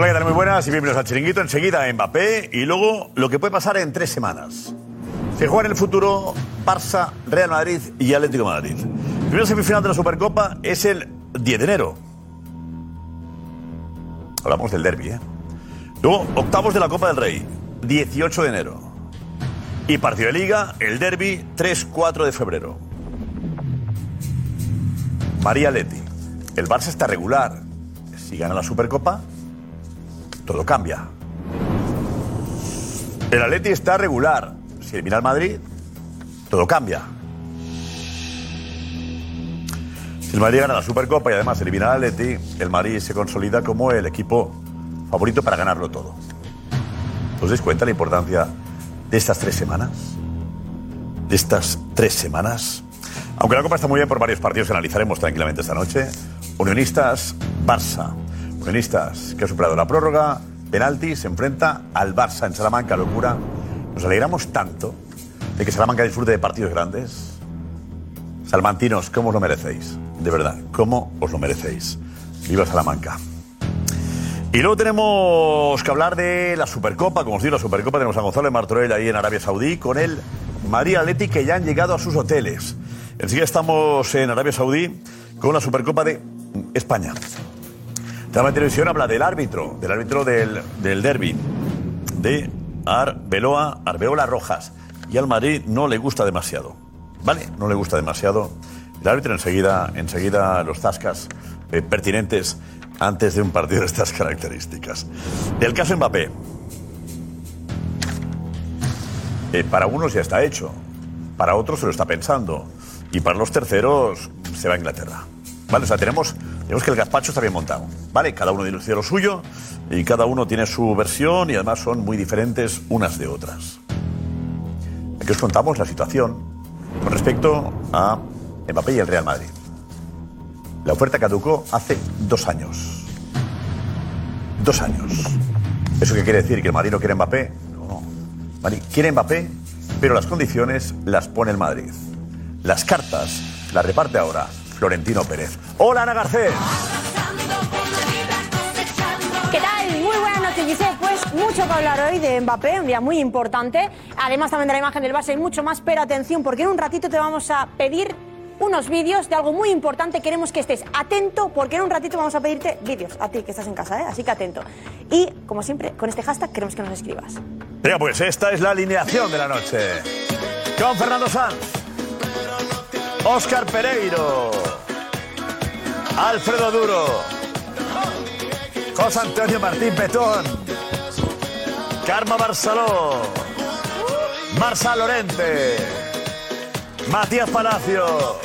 Hola, ¿qué tal? Muy buenas y bienvenidos al Chiringuito. Enseguida Mbappé y luego lo que puede pasar en tres semanas. Se juega en el futuro Barça, Real Madrid y Atlético Madrid. El primer semifinal de la Supercopa es el 10 de enero. Hablamos del derby, ¿eh? Luego, octavos de la Copa del Rey, 18 de enero. Y partido de Liga, el derby, 3-4 de febrero. María Leti. El Barça está regular. Si gana la Supercopa, todo cambia. El Atleti está regular. Si elimina al Madrid, todo cambia. Si el Madrid gana la Supercopa y además elimina al Atleti, el Madrid se consolida como el equipo favorito para ganarlo todo. ¿Os dais cuenta la importancia de estas tres semanas? De estas tres semanas. Aunque la Copa está muy bien por varios partidos que analizaremos tranquilamente esta noche. Unionistas, Barça. Unionistas que ha superado la prórroga, penalti, se enfrenta al Barça en Salamanca, locura. Nos alegramos tanto de que Salamanca disfrute de partidos grandes. Salmantinos, ¿cómo os lo merecéis? De verdad, ¿cómo os lo merecéis? Viva Salamanca. Y luego tenemos que hablar de la Supercopa, como os digo, la Supercopa tenemos a Gonzalo Martorell ahí en Arabia Saudí con el Madrid Atleti que ya han llegado a sus hoteles. Enseguida estamos en Arabia Saudí con la Supercopa de España. La televisión habla del árbitro, del árbitro del, del derby, de Arbeloa, Arbeola Rojas. Y al Madrid no le gusta demasiado. ¿Vale? No le gusta demasiado. El árbitro enseguida, enseguida los tascas eh, pertinentes antes de un partido de estas características. El caso Mbappé. Eh, para unos ya está hecho. Para otros se lo está pensando. Y para los terceros se va a Inglaterra. ¿Vale? O sea, tenemos, tenemos que el gazpacho está bien montado. ¿Vale? Cada uno dice lo suyo y cada uno tiene su versión y además son muy diferentes unas de otras. Aquí os contamos la situación con respecto a Mbappé y el Real Madrid. La oferta caducó hace dos años. Dos años. ¿Eso qué quiere decir? ¿Que el Madrid no quiere Mbappé? No, no. Quiere Mbappé, pero las condiciones las pone el Madrid. Las cartas las reparte ahora Florentino Pérez. Hola, Ana Garcés. ¿Qué tal? Muy buenas noches, Giselle. Pues mucho que hablar hoy de Mbappé, un día muy importante. Además también de la imagen del Barça y mucho más, pero atención, porque en un ratito te vamos a pedir unos vídeos de algo muy importante. Queremos que estés atento, porque en un ratito vamos a pedirte vídeos a ti que estás en casa, ¿eh? Así que atento. Y, como siempre, con este hashtag queremos que nos escribas. Venga, pues esta es la alineación de la noche. Con Fernando Sanz, Óscar Pereiro, Alfredo Duro, José Antonio Martín Petón, Karma Barceló, Marsa Lorente, Matías Palacio.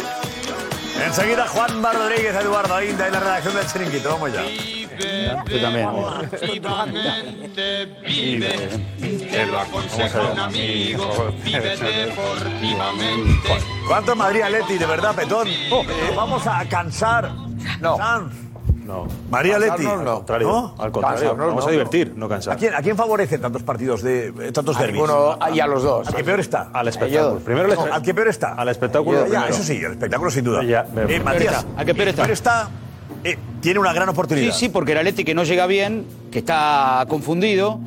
Enseguida Juan Rodríguez, Eduardo Inda y la redacción del Chiringuito. Vamos ya. Yo también. Vive, te lo aconseja un amigo, vive deportivamente. ¿Cuánto Madrid Leti, de verdad, Petón? Eh, vamos a cansar. No. Sanz. No. María Leti. No. ¿No? Al contrario, Cansarnos vamos no, a divertir, no ¿A cansar. quién, ¿A quién favorecen tantos partidos de eh, tantos A derbis? ninguno, y a los dos. ¿Al que peor está? Al espectáculo. Primero el No, ¿Al que peor está? Al espectáculo. Ya, eso sí, el espectáculo sin duda. Ya, Eh, Matías, ¿A qué peor está? el está eh, tiene una gran oportunidad. Sí, sí, porque el Atleti que no llega bien, que está confundido,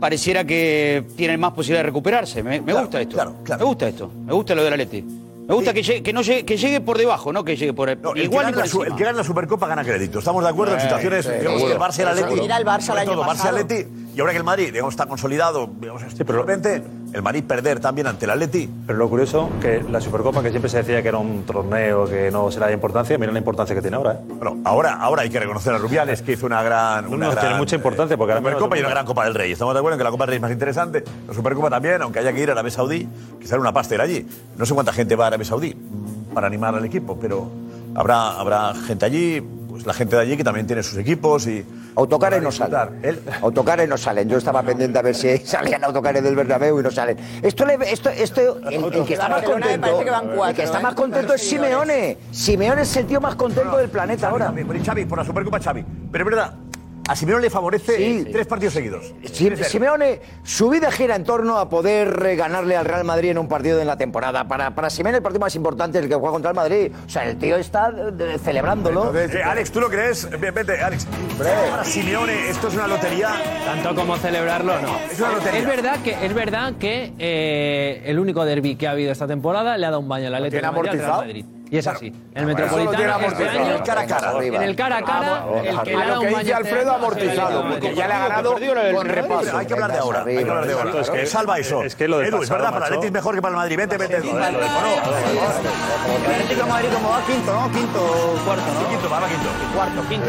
pareciera que tiene más posibilidad de recuperarse. Me, me Claro, gusta esto. claro, claro. Me gusta esto. Me gusta lo del Atleti. Me gusta que llegue, que no llegue, que llegue por debajo, no que llegue por el, No, el, que igual gana por la, su- el que gana la Supercopa gana crédito. Estamos de acuerdo en Sí, situaciones, sí, digamos, seguro. el Barça y el Atleti. Mira el Barça el año todo, Barça y pasado. Atleti. Y ahora que el Madrid, digamos, está consolidado, digamos, estructuralmente, el Madrid perder también ante el Atleti. Pero lo curioso que la Supercopa, que siempre se decía que era un torneo que no se le da importancia, mira la importancia que tiene ahora. ¿eh? Bueno, ahora, ahora hay que reconocer a Rubiales que hizo una gran. Una no, gran, tiene mucha importancia, porque eh, mismo Supercopa y una gran Copa del Rey. Estamos de acuerdo en que la Copa del Rey es más interesante. La Supercopa también, aunque haya que ir a Arabia Saudí, que sale una pasta ir allí. No sé cuánta gente va a Arabia Saudí para animar al equipo, pero habrá, habrá gente allí, pues la gente de allí que también tiene sus equipos y. Autocares no salen. Él- Autocares no salen. Yo estaba pendiente a ver si salían autocares del Bernabéu y no salen. Esto, le, esto, esto el, el que está más contento, parece que van cuatro, el que está ¿eh? más contento Con es Simeone. Simeone es el tío más contento del planeta ahora. Xavi, por la Supercopa Xavi. Pero es verdad, a Simeone le favorece Sí. tres partidos seguidos. Si- Simeone, su vida gira en torno a poder eh, ganarle al Real Madrid en un partido de la temporada. Para, para Simeone el partido más importante es el que juega contra el Madrid. O sea, el tío está eh, de- celebrándolo. Eh, Alex, ¿tú lo crees? Vete, Alex. Para Simeone esto es una lotería. Tanto como celebrarlo, no. Es una lotería. Es verdad que, es verdad que eh, el único derby que ha habido esta temporada le ha dado un baño tiene al Real amortizado? Madrid. Y es así. El eso lo tiene Metropolitano este año, El cara a cara. Arriba. en el cara a cara, el que le ha lo dado que un dice Alfredo año es el amortizado, de porque Madrid. ya le ha ganado Perdió el con repaso. Hay que hablar de ahora. Hay que hablar de ahora. Es que- Salva eso. es que lo del Edu, es verdad, para el es mejor que para el Madrid. Vete, vete. El Atlético de Madrid como va quinto, ¿no? Quinto, cuarto, ¿no? quinto, va, quinto. Cuarto, quinto.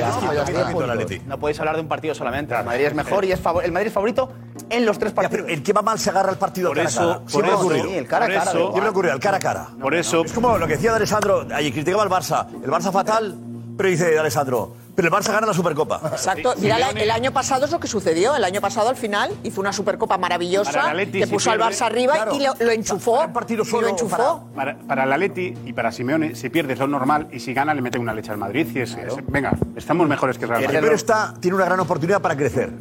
El. No podéis hablar de un partido solamente. El Madrid es mejor y es el Madrid es favorito en los tres Ya, partidos. pero el que va mal se agarra al partido Por cara a eso- cara. por Siempre ha eso- ocurrido. Sí, el cara a Por cara. eso- Siempre ha ocurrido, el cara a cara. Por eso, Es como lo que decía de Alessandro, ayer criticaba al Barça. El Barça fatal, pero dice de Alessandro, pero el Barça gana la Supercopa. Exacto. Mira, la- el año pasado es lo que sucedió. El año pasado, al final, hizo una supercopa Para maravillosa el Atleti, que si puso al Barça arriba Claro. y lo, lo enchufó. Un partido y lo enchufó. Para, para el Atleti y para Simeone, si pierde es lo normal y si gana le mete una leche al Madrid. Y es, es- venga, estamos mejores que el Real Madrid. primero está, tiene una gran oportunidad para crecer.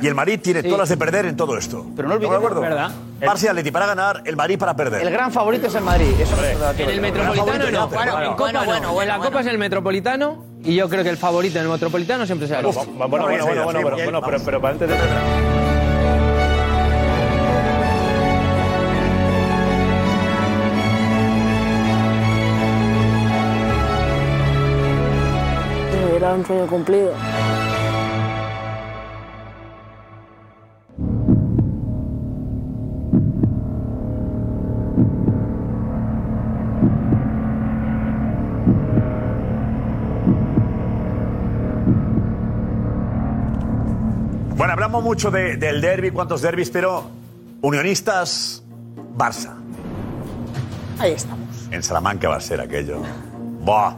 Y el Madrid tiene todas las de perder en todo esto. Pero no ¿Estamos de olvidemos, acuerdo? ¿verdad? Barça y Atleti para ganar, el Madrid para perder. El gran favorito es el Madrid. Eso no es verdad. En el Metropolitano no. Bueno, bueno, en Copa bueno, no. bueno, En bueno, la bueno. Copa es el Metropolitano y yo creo que el favorito en el Metropolitano siempre será el Barça. bueno, bueno, bueno, bueno, bueno, bueno, pero, pero para antes de... Era un sueño cumplido. Bueno, hablamos mucho de- del derby, cuántos derbis, pero unionistas, Barça. Ahí estamos. En Salamanca va a ser aquello. ¡Buah!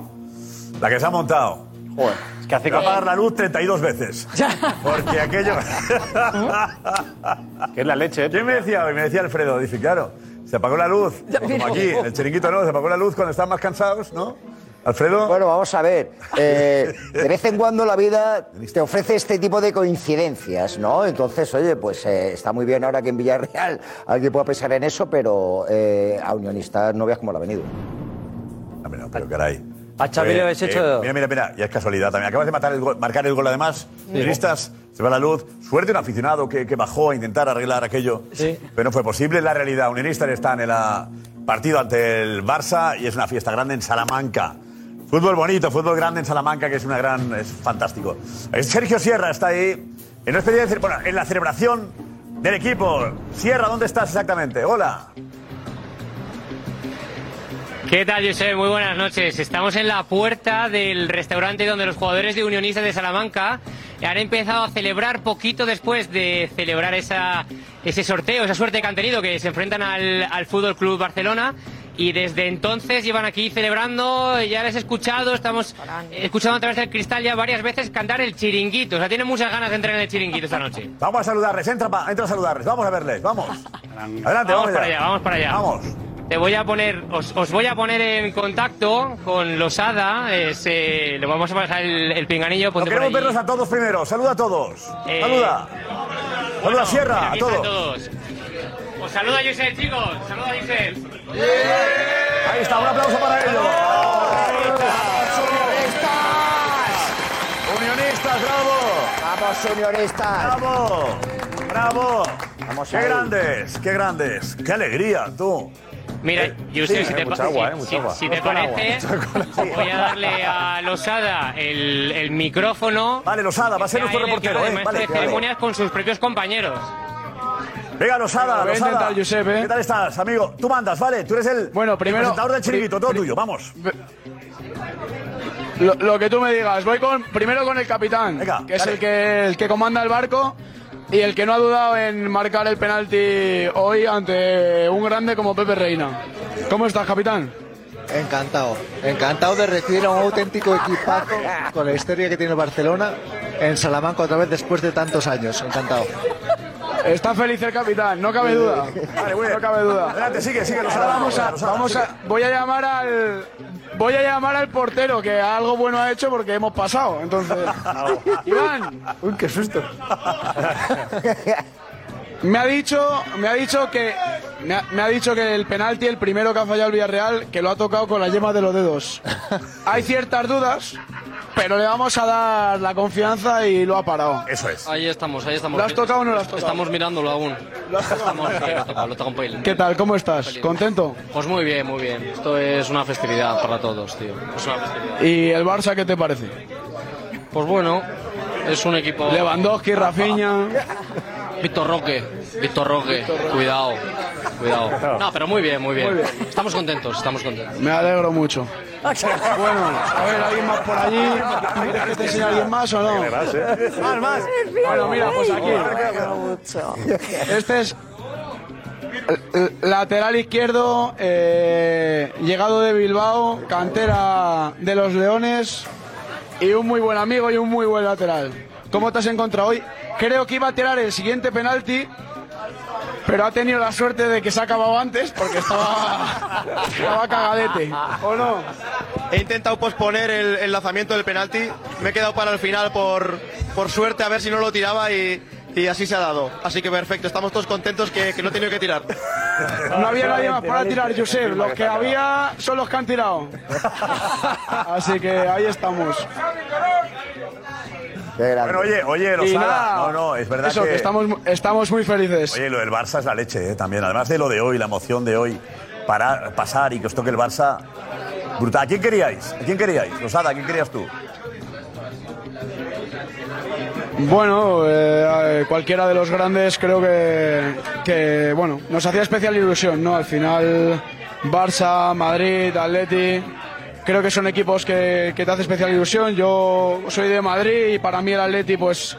La que se ha montado. Joder, es que hace Va a apagar la luz 32 veces. Porque aquello. que es la leche. ¿Quién me decía hoy? Me decía Alfredo. Dice, claro, se apagó la luz. Como aquí, en el chiringuito no, se apagó la luz cuando están más cansados, ¿no? Alfredo. Bueno, vamos a ver. Eh, de vez en cuando la vida te ofrece este tipo de coincidencias, ¿no? Entonces, oye, pues eh, está muy bien ahora que en Villarreal alguien pueda pensar en eso, pero eh, a Unionistas no veas cómo lo ha venido. Ah, pero, pero caray. A Xavi le habéis eh, hecho- mira, mira, mira, ya es casualidad también. Acabas de matar el gol- marcar el gol además. Unionistas, se va la luz. Suerte un aficionado que, que bajó a intentar arreglar aquello. Sí. Pero no fue posible. La realidad, Unionistas están en el partido ante el Barça y es una fiesta grande en Salamanca. Fútbol bonito, fútbol grande en Salamanca, que es una gran. es fantástico. Sergio Sierra está ahí. En, una especie de en la celebración del equipo. Sierra, ¿dónde estás exactamente? Hola. ¿Qué tal, José? Muy buenas noches. Estamos en la puerta del restaurante donde los jugadores de Unionistas de Salamanca han empezado a celebrar poquito después de celebrar ese sorteo, esa suerte que han tenido, que se enfrentan al, al Fútbol Club Barcelona. Y desde entonces llevan aquí celebrando, ya les he escuchado, estamos escuchando a través del cristal ya varias veces cantar el chiringuito. O sea, tienen muchas ganas de entrar en el chiringuito esta noche. Vamos a saludarles, entra, pa- entra a saludarles, vamos a verles, vamos. Adelante, Vamos vamos, para allá, vamos para allá. Vamos. Te voy a poner, os, os voy a poner en contacto con Losada. Es, eh, le vamos a pasar el, el pinganillo. Queremos verlos a todos primero, saluda a todos. Eh, Saluda. Saluda a Sierra, a todos. Os saluda Josep, chicos. Saluda Josep. Ahí está, un aplauso para ellos. Unionistas, bravo. Vamos, Unionistas. Bravo. Bravo. Vamos qué ahí. grandes, qué grandes. Qué alegría, tú. Mira, yo sé, Sí, si hay te, mucha agua, si- eh, mucha si- si te parece, voy a darle a Losada el, el micrófono. Vale, Losada, va a ser nuestro reportero, ¿eh? Vale, de vale. ceremonias con sus propios compañeros. Venga, Losada, Voy a Losada. intentar, Josep, ¿eh? ¿Qué tal estás, amigo? Tú mandas, ¿vale? Tú eres el, Bueno, primero- el presentador del chiringuito, todo tuyo, vamos. Lo, lo que tú me digas. Voy con primero con el capitán, que es dale. el que, el que comanda el barco y el que no ha dudado en marcar el penalti hoy ante un grande como Pepe Reina. ¿Cómo estás, capitán? Encantado, encantado de recibir a un auténtico equipazo con la historia que tiene el Barcelona en Salamanca otra vez después de tantos años. Encantado. Está feliz el capitán, no cabe duda. Vale. No cabe duda. Adelante, sigue, sigue, Ahora vamos a, vamos a, voy a llamar al, voy a llamar al portero que algo bueno ha hecho porque hemos pasado. Entonces, Iván, Uy, qué susto. me ha dicho, me ha dicho que, me ha, me ha dicho que el penalti, el primero que ha fallado el Villarreal, que lo ha tocado con la yema de los dedos. Hay ciertas dudas, pero le vamos a dar la confianza y lo ha parado. Eso es. Ahí estamos, ahí estamos. ¿Lo has tocado o no lo has tocado? Estamos mirándolo aún. ¿Lo has tocado? Estamos, sí, lo he tocado, lo he tocado un pelín. ¿Qué tal? ¿Cómo estás? ¿Contento? Pues muy bien, muy bien. Esto es una festividad para todos, tío. Es una festividad. ¿Y el Barça qué te parece? Pues bueno, es un equipo. Lewandowski, Rafinha. Víctor Roque, Víctor Roque, cuidado, cuidado. No, pero muy bien, muy bien. Estamos contentos, estamos contentos. Me alegro mucho. Bueno, a ver, ¿alguien más por allí? ¿Quieres que te enseñe a alguien más o no? Más, más. Bueno, mira, pues aquí. Este es lateral izquierdo, eh, llegado de Bilbao, cantera de los Leones y un muy buen amigo y un muy buen lateral. ¿Cómo te has encontrado hoy? Creo que iba a tirar el siguiente penalti, pero ha tenido la suerte de que se ha acabado antes porque estaba, estaba cagadete. ¿O no? He intentado posponer el, el lanzamiento del penalti. Me he quedado para el final por, por suerte a ver si no lo tiraba y, y así se ha dado. Así que perfecto, estamos todos contentos que, que no he tenido que tirar. No había nadie más para tirar, Josep. Los que había son los que han tirado. Así que ahí estamos. Bueno, oye, oye, nada, No, no, es verdad eso, que... estamos, estamos muy felices. Oye, lo del Barça es la leche, ¿eh? También. Además de lo de hoy, la emoción de hoy, para pasar y que os toque el Barça. Brutal. ¿A quién queríais? ¿A quién queríais? Losada, ¿a quién querías tú? Bueno, eh, cualquiera de los grandes creo que, que, bueno, nos hacía especial ilusión, ¿no? Al final, Barça, Madrid, Atleti, creo que son equipos que, que te hace especial ilusión. Yo soy de Madrid y para mí el Atleti, pues,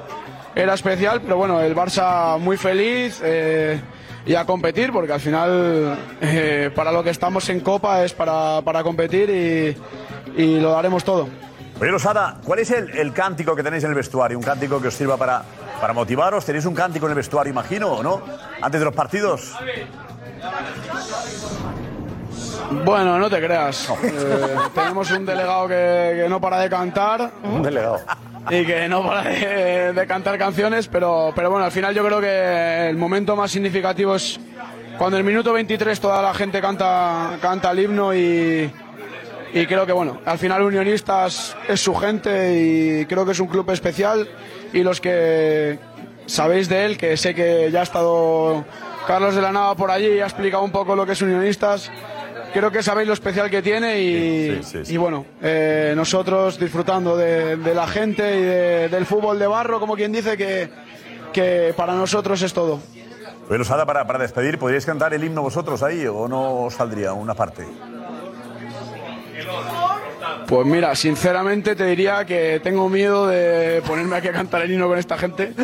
era especial, pero bueno, el Barça muy feliz eh, y a competir, porque al final, eh, para lo que estamos en Copa es para, para competir y, y lo daremos todo. Oye, Losada, ¿cuál es el, el cántico que tenéis en el vestuario? ¿Un cántico que os sirva para, para motivaros? ¿Tenéis un cántico en el vestuario, imagino, o no? Antes de los partidos. Bueno, no te creas. Eh, tenemos un delegado que, que no para de cantar. Un delegado. Y que no para de, de cantar canciones, pero, pero bueno, al final yo creo que el momento más significativo es cuando en el minuto 23 toda la gente canta, canta el himno y, y creo que bueno, al final Unionistas es su gente y creo que es un club especial y los que sabéis de él, que sé que ya ha estado Carlos de la Nava por allí y ha explicado un poco lo que es Unionistas, creo que sabéis lo especial que tiene y, y bueno, eh, nosotros disfrutando de, de la gente y de- del fútbol de barro, como quien dice que, que para nosotros es todo. Oye, Losada, para, para despedir, ¿podríais cantar el himno vosotros ahí o no os saldría una parte? Pues mira, sinceramente te diría que tengo miedo de ponerme aquí a cantar el himno con esta gente.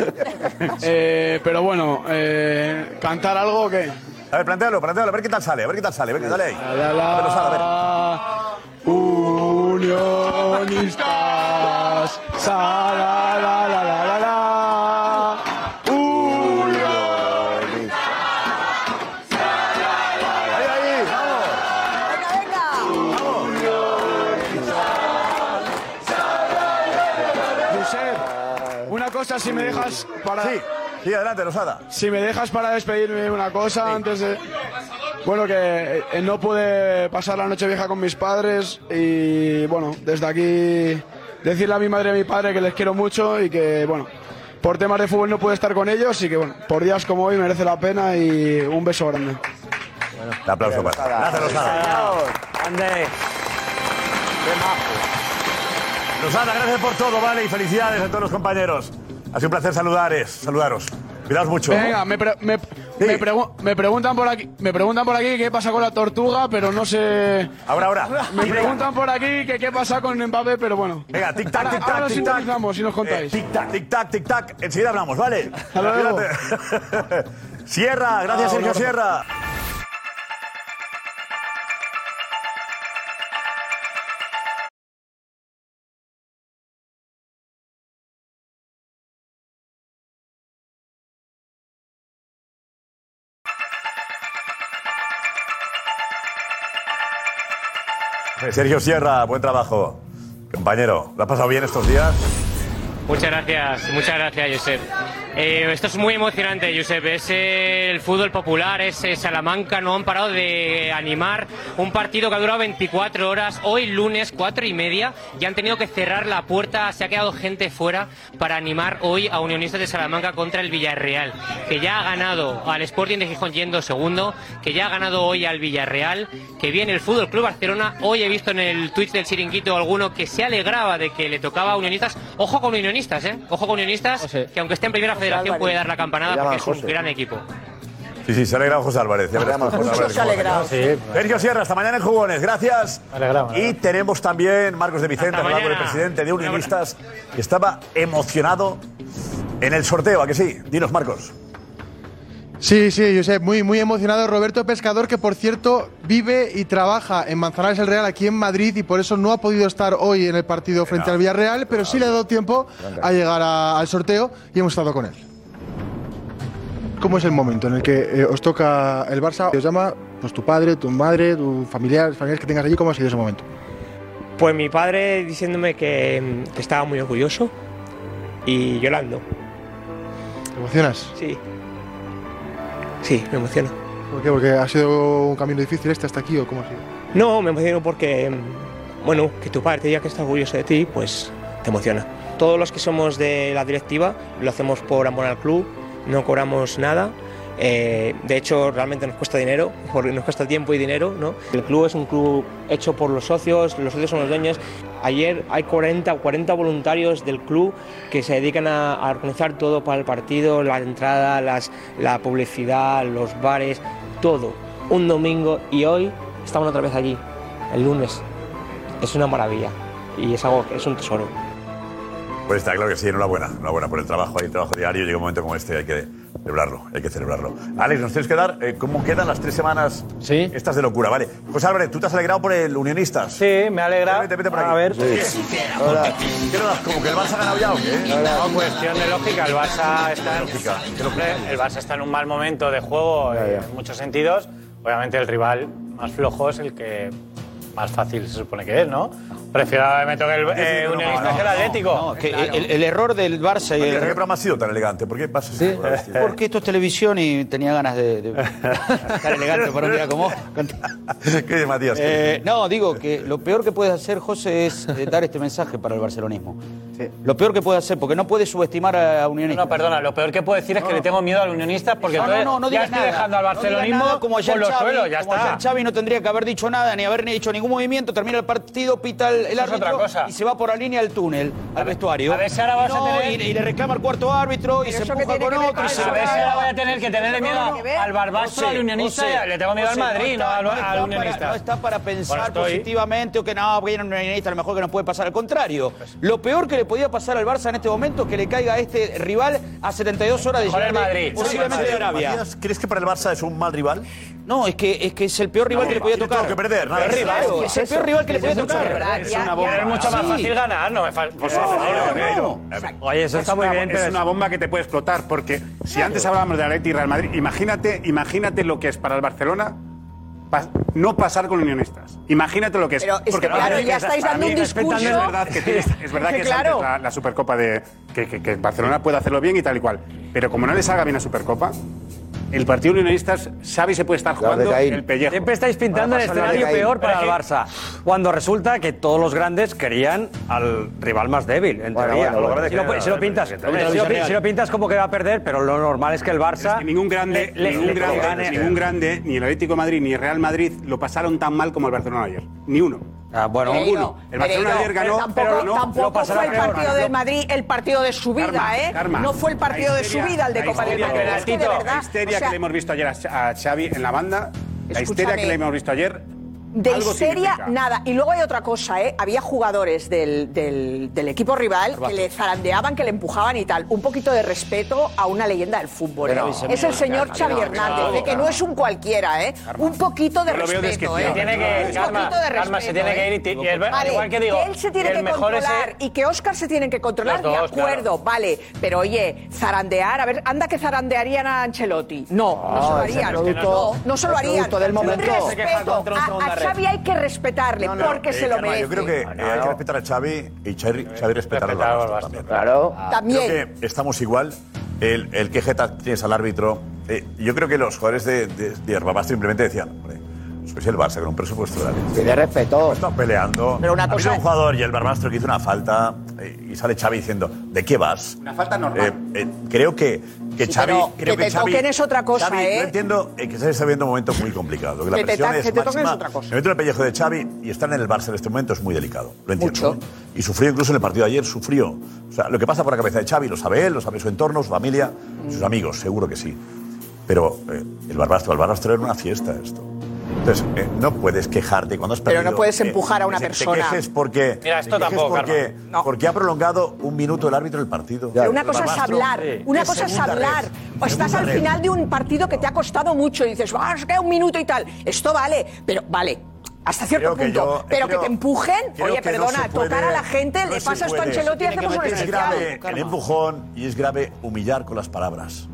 Eh, pero bueno, eh, ¿cantar algo o qué? A ver, plantealo, plantealo, a ver qué tal sale, a ver qué tal sale. Venga, dale ahí. La, la, la, A ver, Losada, a ver. Unionistas, sa, la, la, la, la, la, la. Ahí, ahí, vamos. Josep, una cosa si me dejas para... Sí, sí, adelante, Losada. Si me dejas para despedirme una cosa antes de... Bueno, que eh, no pude pasar la noche vieja con mis padres y bueno, desde aquí decirle a mi madre y a mi padre que les quiero mucho y que bueno, por temas de fútbol no pude estar con ellos y que bueno, por días como hoy merece la pena y un beso grande. Un aplauso para. Gracias, Lozada. Ande. Lozada, gracias por todo, ¿vale? Y felicidades a todos los compañeros. Ha sido un placer saludaros. saludaros. Cuidaos mucho. Venga, me, pre- me, me, pregu- me preguntan por aquí, me preguntan por aquí qué pasa con la tortuga, pero no sé. Ahora, ahora. Me preguntan por aquí que qué pasa con Mbappé, pero bueno. Venga, tic tac, Ahora- tic ahora tac, nos tic tac. y nos contáis. tic tac, tic tac, tic tac. Enseguida hablamos, ¿vale? Hasta luego. Sierra, gracias, Ah, Sergio. Sierra. Sergio Sierra, buen trabajo. Compañero, ¿lo has pasado bien estos días? Muchas gracias, muchas gracias, Josep. Eh, esto es muy emocionante, Josep. Es eh, el fútbol popular, es eh, Salamanca. No han parado de animar un partido que ha durado 24 horas. Hoy, lunes, cuatro y media, ya han tenido que cerrar la puerta. Se ha quedado gente fuera para animar hoy a Unionistas de Salamanca contra el Villarreal, que ya ha ganado al Sporting de Gijón yendo segundo, que ya ha ganado hoy al Villarreal, que viene el Fútbol Club Barcelona. Hoy he visto en el Twitch del Chiringuito alguno que se alegraba de que le tocaba a Unionistas. Ojo con Unionistas, ¿eh? Ojo con Unionistas, que aunque esté en primera federación Álvarez. puede dar la campanada porque es un José. gran equipo. Sí, sí, se ha alegrado José Álvarez. Ya verás, José Álvarez, se ha cómo alegrado. Sí. Sergio Sierra, hasta mañana en Jugones. Gracias. Y tenemos también Marcos de Vicente, Hasta hablaba con el mañana. presidente de Unionistas, que estaba emocionado en el sorteo. ¿A que sí? Dinos, Marcos. Sí, sí, Josep, muy, muy emocionado. Roberto Pescador, que por cierto vive y trabaja en Manzanares el Real, aquí en Madrid, y por eso no ha podido estar hoy en el partido frente al Villarreal, pero sí le ha dado tiempo a llegar a- al sorteo y hemos estado con él. ¿Cómo es el momento en el que eh, os toca el Barça? Os llama pues, tu padre, tu madre, tu familiar, familiares que tengas allí. ¿Cómo ha sido ese momento? Pues mi padre diciéndome que, que estaba muy orgulloso y llorando. ¿Te emocionas? Sí. Sí, me emociono. ¿Por qué? ¿Porque ha sido un camino difícil este hasta aquí o cómo ha sido? No, me emociono porque, mm, bueno, que tu padre te diga que está orgulloso de ti, pues te emociona. Todos los que somos de la directiva lo hacemos por amor al club, no cobramos nada. eh, de hecho, realmente nos cuesta dinero, porque nos cuesta tiempo y dinero. ¿no? El club es un club hecho por los socios, los socios son los dueños. Ayer hay 40, 40 voluntarios del club que se dedican a, organizar todo para el partido, la entrada, la publicidad, los bares, todo. Un domingo y hoy estamos otra vez allí, el lunes. Es una maravilla y es algo, es un tesoro. Pues está claro que sí, enhorabuena. Enhorabuena por el trabajo, hay trabajo diario. Llega un momento como este, hay que celebrarlo, hay que celebrarlo. Alex, nos tienes que dar eh, cómo quedan las tres semanas estas de locura, ¿vale? José Álvarez, ¿tú te has alegrado por el Unionistas? Sí, me ha alegrado. Vete, vete por aquí. A ver. Sí. ¿Qué le das? ¿Como que el Barça ha ganado ya o qué? No, cuestión de lógica. El Barça está, en, el Barça está en un mal momento de juego eh, en muchos sentidos. Obviamente el rival más flojo es el que más fácil se supone que es, ¿no? Prefiero que me toque el eh, que el Atlético. No, que el, el error del Barça y ¿Qué el programa ha sido tan elegante? ¿Por qué pasa así? Porque esto es televisión y tenía ganas de, de estar elegante para un día como. ¿Qué dice Matías? Eh, no, digo que lo peor que puedes hacer, José, es eh, dar este mensaje para el barcelonismo. Lo peor que puedes hacer, porque no puedes subestimar a Unionistas. No, perdona, lo peor que puedo decir es que le tengo miedo al Unionistas porque No, no, entonces no, no ya estoy nada. dejando al No barcelonismo como ayer por los suelos, ya como está. Xavi no tendría que haber dicho nada, ni haber ni hecho ningún movimiento, termina el partido, pita el, el árbitro otra cosa. y se va por la línea del túnel, al vestuario. a ver si ahora vas a no, tener- y, y le reclama al cuarto árbitro y se empuja con otro y se A ver si ahora voy a tener que tenerle miedo al Barbastro, al Unionista, le tengo miedo al Madrid, no al, no al Unionista. No está para pensar positivamente o que no, hay un unionista, a lo mejor que no puede pasar. Al contrario, lo peor que le podía pasar al Barça en este momento que le caiga a este rival a 72 horas de llegar Madrid. posiblemente de Arabia. Matías, ¿Crees que para el Barça es un mal rival? No, es que es, que es el peor rival No, que le podía tocar. todo que perder, nada Es Claro, es el peor rival que le podía tocar. Es una bomba. Es mucho más Sí. fácil ganar, no por favor. Oye, eso está muy bien. Es una bomba que te puede explotar, porque si antes hablábamos de Atleti y Real Madrid, imagínate, imagínate lo que es para el Barcelona no pasar con unionistas. Imagínate lo que es. Pero es que, Porque claro, para- ya estáis dando mí, un discurso- Es verdad que, tienes- es, verdad que es Claro. antes la, la Supercopa de. Que, que- que Barcelona puede hacerlo bien y tal y cual. Pero como no le salga bien la Supercopa, el Partido Unionista sabe y se puede estar jugando el pellejo. Siempre estáis pintando el escenario peor para el Barça, cuando resulta que todos los grandes querían al rival más débil, en teoría. Si lo- pintas, si lo pintas como que va a perder, pero lo normal es que el Barça... Es ningún grande, le- ningún, grande ningún grande, ni el Atlético Madrid ni el Real Madrid lo pasaron tan mal como el Barcelona ayer. Ni uno. Ah, bueno, ninguno. El Barcelona ayer ganó, tampoco, pero no, tampoco no fue el partido peor, del. Madrid el partido de su vida, Karma, ¿eh? Karma. No fue el partido histeria, de su vida el de Copa del Rey. La histeria, que le hemos visto ayer a Xavi en la banda, la histeria que le hemos visto ayer de Algo histeria, nada. Y luego hay otra cosa, ¿eh? Había jugadores del, del, equipo rival que le zarandeaban, que le empujaban y tal. Un poquito de respeto a una leyenda del fútbol. ¿eh? es el señor no, Xavi Hernández, de ¿eh? que no es un cualquiera, ¿eh? Un poquito de respeto, ¿eh? Un poquito de respeto, calma, se tiene que ¿eh? ir y, y el, vale, igual que digo, que él se tiene que controlar y que Oscar se tienen que controlar, de acuerdo, vale. Pero oye, zarandear, a ver, anda que zarandearían a Ancelotti. No, no, se lo ah, harían. no, se lo harían. del momento a Xavi hay que respetarle, porque eh, se lo merece. Yo creo que eh, hay que respetar a Xavi y Xavi, Xavi respetar al Barça también. Claro. También. Creo que estamos igual. El, el que jeta tienes al árbitro. eh, yo creo que los jugadores de, de, de simplemente decían, hombre, pues sois el Barça con un presupuesto de la leche". Tiene respeto. Están peleando. Pero una cosa habido un jugador y el Barbastro que hizo una falta y sale Xavi diciendo, ¿de qué vas? Una falta normal. Eh, eh, creo que, que sí, Xavi... Creo te es otra cosa, ¿eh? Yo entiendo eh, que se está viviendo un momento muy complicado, que la que presión es que te máxima. Es otra cosa. Me meto en el pellejo de Xavi y estar en el Barça en este momento es muy delicado, lo entiendo. Mucho. Y sufrió incluso en el partido de ayer, sufrió. Lo que pasa por la cabeza de Xavi lo sabe él, lo sabe su entorno, su familia, mm. sus amigos, seguro que sí. Pero el Barbastro, el Barbastro era una fiesta esto. Entonces, eh, no puedes quejarte cuando has perdido. Pero no puedes eh, empujar a una persona. Porque, Mira, esto tampoco, porque, porque, ha prolongado un minuto el árbitro del partido. Una cosa es hablar, eh, una cosa es hablar. O estás al final de un partido que te ha costado mucho y dices, ah, que un minuto y tal. Esto vale, pero vale, hasta cierto punto. Pero que te empujen, oye, perdona, tocar a la gente, le pasas esto a y hacemos un especial. Es grave el empujón y es grave humillar con las palabras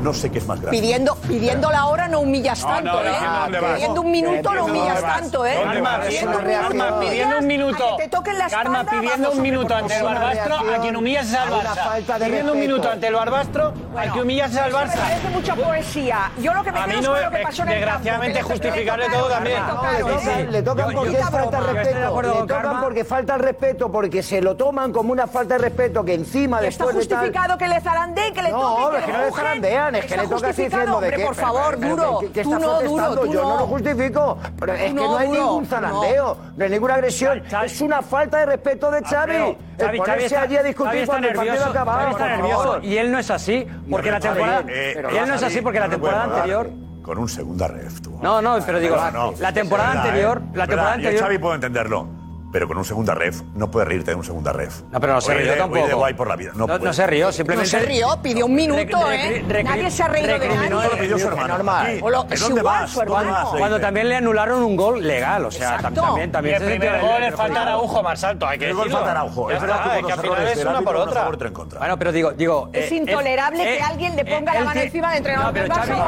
no sé qué es más grave. Pidiendo, pidiendo la hora no humillas tanto, no, no, ¿eh? Pidiendo un minuto no humillas tanto, ¿eh? Karma, pidiendo, un minuto. Te toquen la Karma, pidiendo un minuto ante el Barbastro, a quien humillas es al Barça. Pidiendo un minuto ante el Barbastro, a quien humillas es al Barça. Me parece mucha poesía. Yo lo que me quedo es lo que pasó en el Desgraciadamente justificable todo también. Le tocan porque falta respeto. Le tocan porque falta el respeto, porque se lo toman como una falta de respeto que encima después de Está justificado que le zarandeen, que le toquen, que le Fran, es que le toca así diciendo de que... Por favor, duro. Que, tú no, duro, Yo no lo justifico. Pero es que no, hay ningún zarandeo, no hay ninguna agresión. Es una falta de respeto de ah, Xavi. Eh, Xavi, ponerse allí a discutir cuando el partido acababa. está nervioso y él no es así porque la temporada... Eh, él no es así porque la temporada anterior con un segunda ref. Tú. No, no, pero digo, la temporada anterior, eh, la temporada anterior. Yo Xavi puedo entenderlo. Pero con un segunda ref, no puedes reírte de un segunda ref. No, pero no se rió tampoco. No, se rió, simplemente. Se rió, pidió un minuto, ¿eh? Nadie se ha reído de nadie. lo pidió su hermano. Normal. O lo, eh? Cuando también le anularon un gol legal, o sea, también, también. El primer gol es falta Araujo, Marsalto, hay que decirlo. El gol falta Araujo. Es verdad que al final es una por otra. Bueno, pero digo, digo... Es eh, intolerable eh, que alguien le ponga la mano encima de entrenador del Barça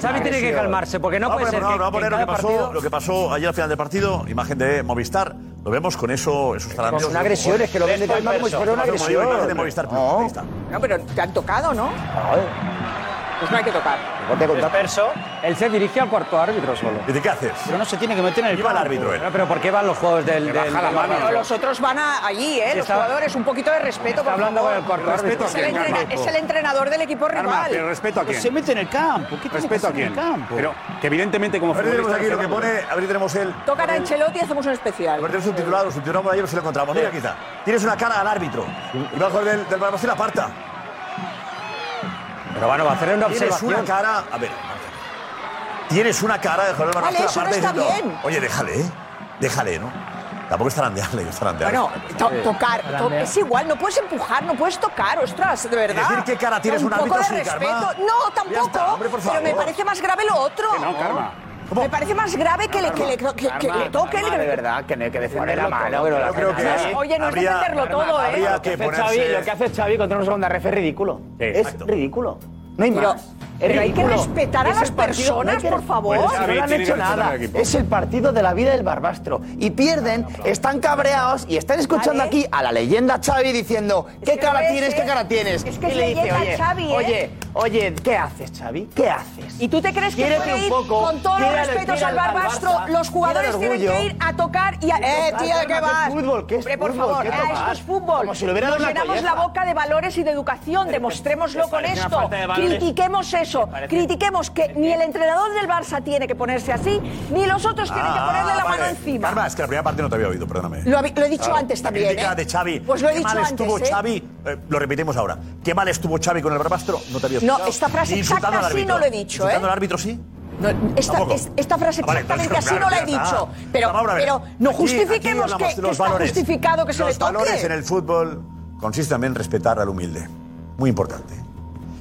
Xavi tiene que calmarse, porque no puede ser. No, no, lo que pasó ayer al final del partido imagen de Movistar. Lo vemos con eso, esos zarandeos. Son agresiones, que lo ven de tal como si fuera una agresión. imagen de Movistar No, pero te han tocado, ¿no? No, pues no hay que tocar. Disperso. Él se dirige al cuarto árbitro solo. ¿Y de qué haces? Pero no se tiene que meter en el Iba al árbitro él. Pero, ¿por qué van los juegos del, del, baja la mano. Los otros van a, allí, ¿eh? Los está, jugadores, un poquito de respeto, por hablando con el cuarto respeto árbitro. Es, el, entrena, es el entrenador del equipo rival. Arma, pero respeto a quién. Pues se mete en el campo. ¿Qué respeto a quién? En el campo? Pero que evidentemente como ahora futbolista... Tenemos aquí lo que pone... A ver, tenemos el... Tocan a Ancelotti y hacemos un especial. A ver, tenemos subtitulado, subtitulado ayer, si lo encontramos. Mira, aquí está. Tienes una cara al árbitro. Y va a del, del aparta. Pero bueno, va a hacer una observación. Tienes una cara... A ver, Tienes una cara de Jorge Vale, eso no está bien. Oye, déjale, ¿eh? Déjale, ¿no? Tampoco es zarandearle, es zarandearle. Bueno, to- tocar, to- es igual, no puedes empujar, no puedes tocar, ostras, de verdad. Decir qué cara tienes un árbitro poco de sin respeto. karma. No, tampoco, está, hombre, por pero me parece más grave lo otro. Que no, karma. Me parece más grave que le, que le, que- que le toque. Karma, de verdad, que, no- que deforme la mano. pero la creo que cara- Oye, no es defenderlo todo, ¿eh? Que Xavi, lo que hace Xavi contra una segunda ref es ridículo. Es ridículo. No hay Pero- más. pero hay que respetar a las personas, por favor. Pues no le han hecho nada. Es el partido de la vida del Barbastro. Y pierden, están cabreados y están escuchando Vale. aquí a la leyenda Xavi diciendo ¿qué que cara tienes? ¿Qué cara tienes? Es que y es le dice, leyenda oye, Xavi, ¿eh? oye, oye, ¿qué haces, Xavi? ¿Qué haces? ¿Y tú te crees que puede ir poco, con todos los respetos al al Barbastro? Barça, Los jugadores tienen que ir a tocar y a... ¡Eh, tía, qué vas! ¿qué fútbol? ¿Qué es por favor, ¿Qué ah, esto es fútbol. Como si lo hubiera Nos llenamos la boca de valores y de educación. Demostrémoslo con esto. Critiquemos eso. Critiquemos que ni el entrenador del Barça tiene que ponerse así, ni los otros tienen que ponerle la mano encima. Karma, es que la primera parte no te había oído, perdóname. Lo he dicho Claro, antes la también, crítica ¿eh? de Xavi. Pues lo he Qué dicho mal estuvo ¿eh? Xavi. eh, lo repetimos ahora. Qué mal estuvo Xavi con el Barbastro. No te había No, escuchado. esta frase insultando exacta sí árbitro. no lo he dicho, ¿Insultando ¿eh? al árbitro sí? No, esta, Tampoco. es- esta frase Ah, vale, exactamente así no la he dicho. Pero, pero no Aquí- justifiquemos aquí que, que los está justificado que se los le toque. valores en el fútbol consiste también en respetar al humilde. Muy importante.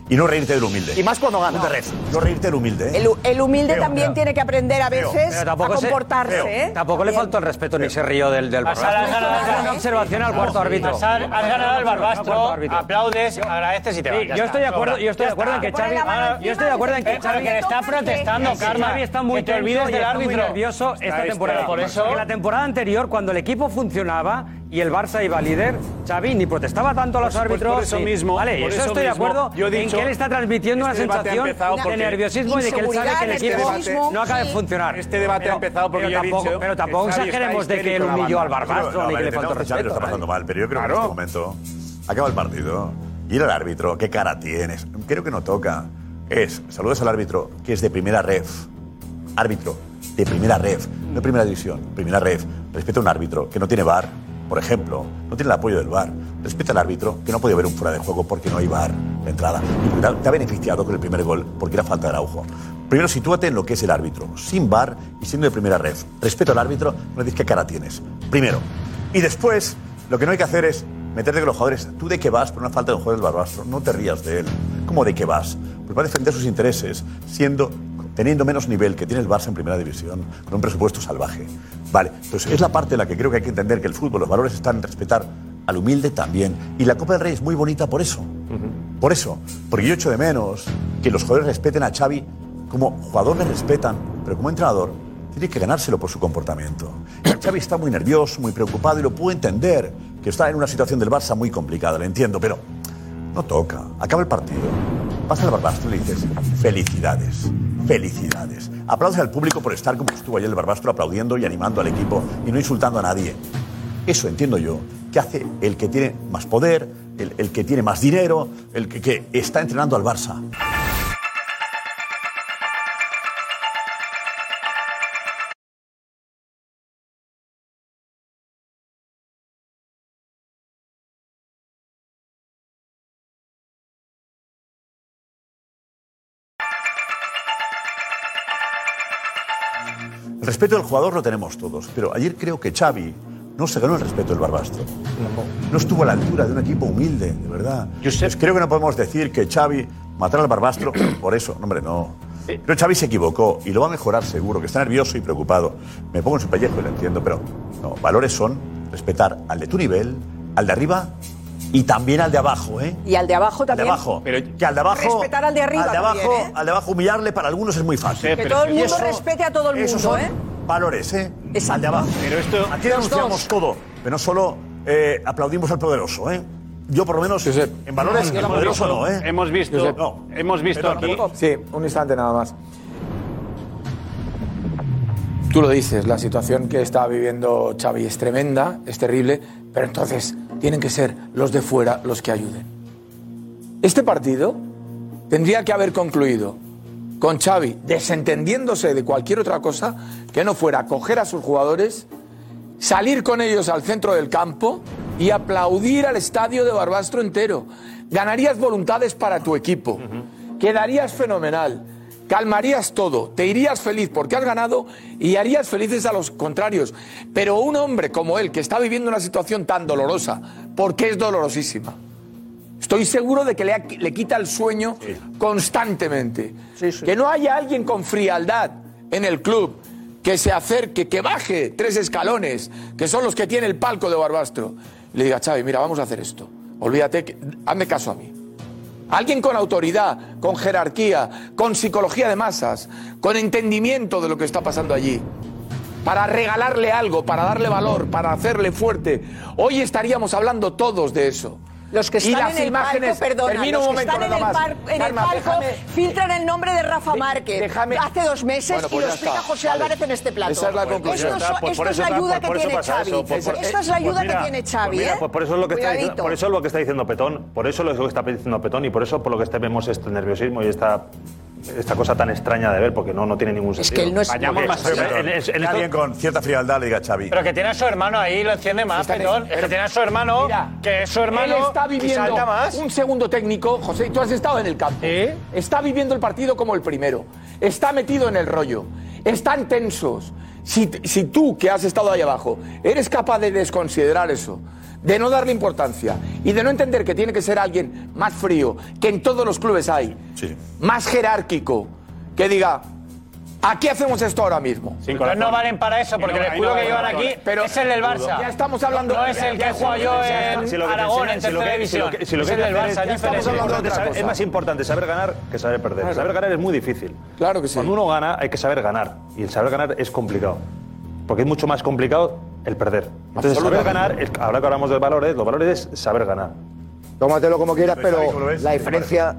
Y no reírte del humilde. Y más cuando gana. No. No reírte del humilde. ¿eh? El, el humilde también tiene que aprender a veces a se- comportarse. ¿eh? Tampoco le faltó el respeto ni se rió del, del Has Barbastro. ganado- Una observación al cuarto árbitro. Has, has ganado el Barbastro, aplaudes, agradeces y te vas. Sí, yo estoy de acuerdo, yo estoy de acuerdo en que está. Xavi, yo estoy de acuerdo en que Xavi que está protestando, Karma. Xavi está muy tenso y está nervioso esta temporada. por eso- Porque la temporada anterior, cuando el equipo funcionaba y el Barça iba líder, Xavi ni protestaba tanto a los Pues- pues árbitros. por eso ni- mismo, Vale, por eso, eso estoy de mismo, acuerdo yo he en dicho, que él está transmitiendo este una debate ha sensación empezado de porque- nerviosismo y de que él sabe que el equipo nerviosismo, no acaba de funcionar. Este debate ha empezado porque pero yo he tampoco, dicho Pero tampoco que Xavi exageremos de que él histérico en la humilló al banda. Barbastro No, ni que vale, le faltó entendemos que Xavi lo respeto. está pasando mal, pero yo creo que en este momento acaba el partido. Ir al árbitro, ¿qué cara tienes? Creo que no toca. Es, saludos al árbitro, que es de primera ref. Árbitro, de primera ref, no de primera división, primera ref. Respeta a un árbitro que no tiene bar, por ejemplo, no tiene el apoyo del bar. Respeta al árbitro que no puede ver un fuera de juego porque no hay bar de entrada. Y te ha- beneficiado con el primer gol porque era falta de Araujo. Primero, sitúate en lo que es el árbitro, sin bar y siendo de primera ref. Respeto al árbitro, no dices qué cara tienes. Primero. Y después, lo que no hay que hacer es meterte con los jugadores. ¿Tú de qué vas por una falta de un jugador del Barbastro? No te rías de él. ¿Cómo de qué vas? Pues va a defender sus intereses, siendo, teniendo menos nivel que tiene el Barça en primera división, con un presupuesto salvaje. Vale, entonces es la parte en la que creo que hay que entender que el fútbol, los valores están en respetar al humilde también. Y la Copa del Rey es muy bonita por eso. Por eso. Porque yo echo de menos que los jugadores respeten a Xavi como jugador le respetan, pero como entrenador tiene que ganárselo por su comportamiento. Y Xavi está muy nervioso, muy preocupado y lo puedo entender, que está en una situación del Barça muy complicada, lo entiendo, pero no toca. Acaba el partido, pasa al Barbastro y le dices felicidades, felicidades. Aplaudes al público por estar como estuvo ayer el Barbastro aplaudiendo y animando al equipo y no insultando a nadie. Eso entiendo yo, que hace el que tiene más poder, el, el que tiene más dinero, el que está entrenando al Barça. El respeto del jugador lo tenemos todos, pero ayer creo que Xavi no se ganó el respeto del Barbastro. No estuvo a la altura de un equipo humilde, de verdad. Pues creo que no podemos decir que Xavi matara al Barbastro por eso. No, hombre, no. Pero Xavi se equivocó y lo va a mejorar seguro, que está nervioso y preocupado. Me pongo en su pellejo y lo entiendo, pero no, valores son respetar al de tu nivel, al de arriba y también al de abajo, ¿eh? Y al de abajo Al de también. abajo. Pero que al de abajo. Respetar al de arriba Al de abajo, también, ¿eh? al de abajo humillarle para algunos es muy fácil. Que todo el mundo eso- respete a todo el esos mundo, son ¿eh? valores, ¿eh? Al de abajo. Pero esto. Aquí denunciamos todo, pero no solo eh, aplaudimos al poderoso, ¿eh? Yo, por lo menos, en valores, el poderoso no, ¿eh? Hemos visto, Josep. No. hemos visto aquí. Sí, un instante nada más. Tú lo dices, la situación que está viviendo Xavi es tremenda, es terrible, pero entonces tienen que ser los de fuera los que ayuden. Este partido tendría que haber concluido con Xavi desentendiéndose de cualquier otra cosa que no fuera coger a sus jugadores, salir con ellos al centro del campo y aplaudir al estadio de Barbastro entero. Ganarías voluntades para tu equipo, quedarías fenomenal, calmarías todo, te irías feliz porque has ganado y harías felices a los contrarios. Pero un hombre como él, que está viviendo una situación tan dolorosa, porque es dolorosísima, Estoy seguro de que le, le quita el sueño constantemente. Que no haya alguien con frialdad en el club que se acerque, que baje tres escalones, que son los que tiene el palco de Barbastro. Le diga, Xavi, mira, vamos a hacer esto. Olvídate, que, hazme caso a mí. Alguien con autoridad, con jerarquía, con psicología de masas, con entendimiento de lo que está pasando allí. Para regalarle algo, para darle valor, para hacerle fuerte. Hoy estaríamos hablando todos de eso. Los que Y están las en el imágenes- palco, perdona, termino los un que momento están en nada el, más. par- en el Karma, palco déjame- filtran el nombre de Rafa Márquez déjame- hace dos meses Bueno, y pues lo explica está. José Vale. Álvarez en este plato. Esa es la conclusión. Esto, es- Pues esto la ayuda por- que tiene Xavi. eso, por- por- Esto es la ayuda Pues mira, que tiene Xavi, pues mira, pues por eso es lo que está diciendo, por eso es lo que está diciendo Petón, por eso es lo que está diciendo Petón y por eso por lo que vemos este nerviosismo y esta esta cosa tan extraña de ver porque no no tiene ningún sentido. que él no es- Vayamos más allá. en- en- en Que esto- alguien con cierta frialdad le diga a Xavi. Pero que tiene a su hermano ahí, lo enciende más, Petón. Es que tiene a su hermano, Mira, que es su hermano Él está viviendo salta más. un segundo técnico. José, tú has estado en el campo. Está viviendo el partido como el primero. Está metido en el rollo. Están tensos. Si, si tú, que has estado ahí abajo, eres capaz de desconsiderar eso, de no darle importancia y de no entender que tiene que ser alguien más frío, que en todos los clubes hay, más jerárquico, que diga, aquí hacemos esto ahora mismo. Pero no valen para eso, porque el escudo que llevan aquí es el del Barça. Ya estamos hablando. No es el que he jugado yo en Si lo que te Aragón, enseña- en si lo tercera que- si lo división. que- si lo Es el del Barça, es saber- más importante saber ganar que saber perder. Claro. Saber ganar es muy difícil. Claro que sí. Cuando uno gana hay que saber ganar y el saber ganar es complicado. Porque es mucho más complicado el perder. Entonces saber ganar, es- ahora que hablamos de valores, los valores es saber ganar. Tómatelo como quieras, pero la diferencia.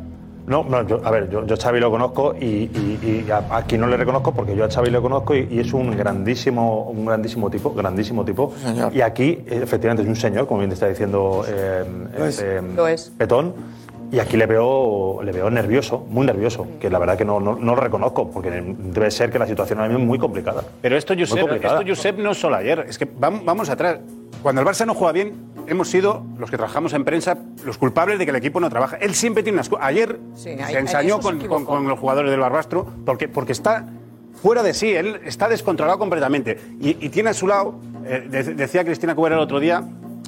No, no, yo, a ver, yo, yo a Xavi lo conozco y, y- y a, aquí no le reconozco porque yo a Xavi lo conozco y, y es un grandísimo, un grandísimo tipo, grandísimo tipo. Y aquí, eh, efectivamente, es un señor, como bien te está diciendo eh, Lo es. Petón. Y aquí le veo, le veo nervioso, muy nervioso, que la verdad que no, no, no lo reconozco, porque debe ser que la situación ahora mismo es muy complicada. Pero esto, Josep, esto, Josep, no es solo ayer. Es que vam- vamos atrás. Cuando el Barça no juega bien, hemos sido, los que trabajamos en prensa, los culpables de que el equipo no trabaja. Él siempre tiene unas... Ayer Sí, ahí- se ensañó se con, equivocó. con- con los jugadores del Barbastro porque, porque está fuera de sí. Él está descontrolado completamente. Y, y tiene a su lado, eh, de- decía Cristina Cubera el otro día,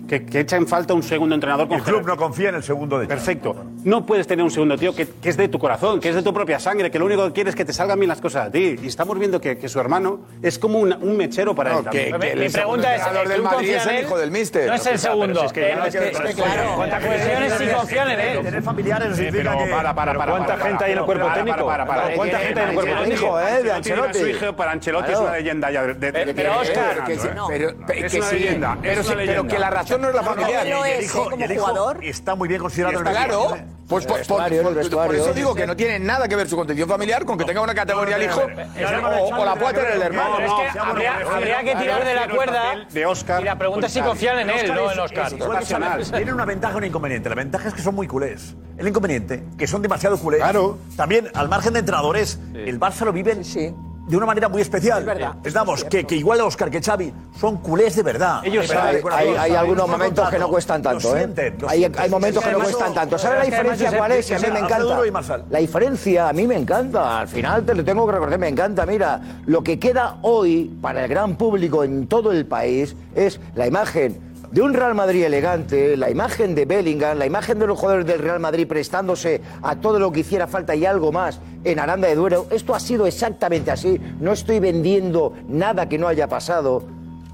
que, que echa en falta un segundo entrenador con El club no confía en el segundo de Perfecto. No puedes tener un segundo tío que, que es de tu corazón, que es de tu propia sangre, que lo único que quiere es que te salgan bien las cosas a ti. Y estamos viendo que, que su hermano es como una- un mechero para No, él. que- el Mi pregunta es, ¿el club confía en él? hijo del míster. No es el segundo. Es Eh, es es. ¿Cuántas cuestiones sí confían en él? Tener familiares no significa que... para, para, para, ¿cuánta gente hay en el cuerpo técnico? Para, para, para. ¿Cuánta gente hay en el cuerpo técnico, eh, de Ancelotti su hijo, para Ancelotti es una leyenda ya. Pero, no. pero, Es es que la razón no es la No, familiar. el es, hijo, ¿eh? como y el hijo jugador. está muy bien considerado en el Claro, pues por, por- el por- por vestuario. eso digo que no tiene nada que ver su condición familiar con que tenga una categoría el hijo o, o la pueda tener el hermano. Es que habría, habría que tirar de la cuerda de Oscar. y la pregunta es si confían en él, no en Oscar. Tienen una ventaja y un inconveniente. La ventaja es que son muy culés. El inconveniente, que son demasiado culés. Claro. También, al margen de entrenadores, el Barça lo viven de una manera muy especial. Es verdad, Estamos, que, que igual Oscar que Xavi son culés de verdad. Ellos Hay, hay- hay algunos momentos que no cuestan tanto, Lo ¿eh? sienten, lo hay, hay momentos que no cuestan tanto. ¿Sabes la es diferencia cuál es? Que a mí me encanta. La diferencia a mí me encanta. Al final te lo tengo que recordar, me encanta. Mira, lo que queda hoy para el gran público en todo el país es la imagen de un Real Madrid elegante, la imagen de Bellingham, la imagen de los jugadores del Real Madrid prestándose a todo lo que hiciera falta y algo más en Aranda de Duero. Esto ha sido exactamente así. No estoy vendiendo nada que no haya pasado.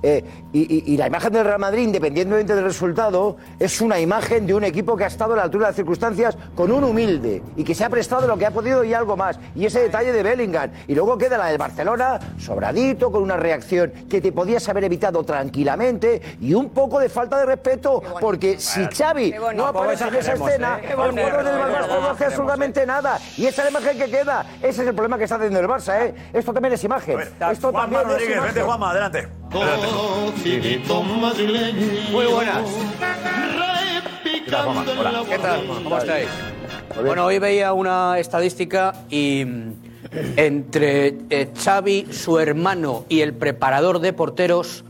Eh, y, y- y la imagen del Real Madrid, independientemente del resultado, es una imagen de un equipo que ha estado a la altura de las circunstancias con un humilde y que se ha prestado lo que ha podido y algo más. Y ese detalle de Bellingham. Y luego queda la del Barcelona, sobradito, con una reacción que te podías haber evitado tranquilamente y un poco de falta de respeto, porque si Xavi no aparece en esa escena, ¿eh? el jugador del bonito, Barça no hace absolutamente nada. Y esa es la imagen que queda. Ese es el problema que está teniendo el Barça, ¿eh? Esto también es imagen. Esto Juanma también es Rodríguez, imagen. vente Juanma, adelante. Madrileño. Muy buenas. ¿Qué tal, Juanma? Hola. ¿Qué tal? ¿Cómo estáis? Bueno, hoy veía una estadística y mm, entre eh, Xavi, su hermano y el preparador de porteros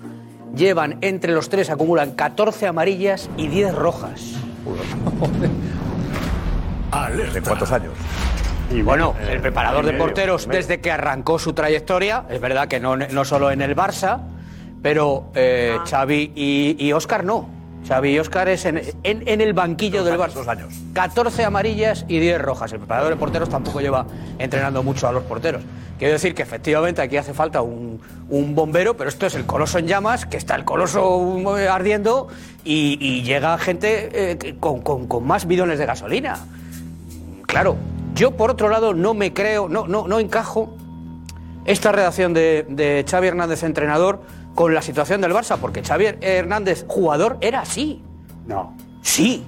llevan entre los tres acumulan 14 amarillas y 10 rojas. ¿De cuántos años? Y bueno, el preparador de porteros desde que arrancó su trayectoria, es verdad que no, no solo en el Barça, pero eh, Xavi y, y Óscar no. Xavi y Óscar es en, en- en el banquillo del Barça. Dos años. 14 amarillas y 10 rojas. El preparador de porteros tampoco lleva entrenando mucho a los porteros. Quiero decir que efectivamente aquí hace falta un, un bombero, pero esto es el coloso en llamas, que está el coloso eh, ardiendo y, y llega gente eh, que- con, con- con más bidones de gasolina. claro, yo por otro lado no me creo, no, no, no encajo esta redacción de, de Xavi Hernández, entrenador, con la situación del Barça, porque Xavi Hernández, jugador, era así. No. Sí,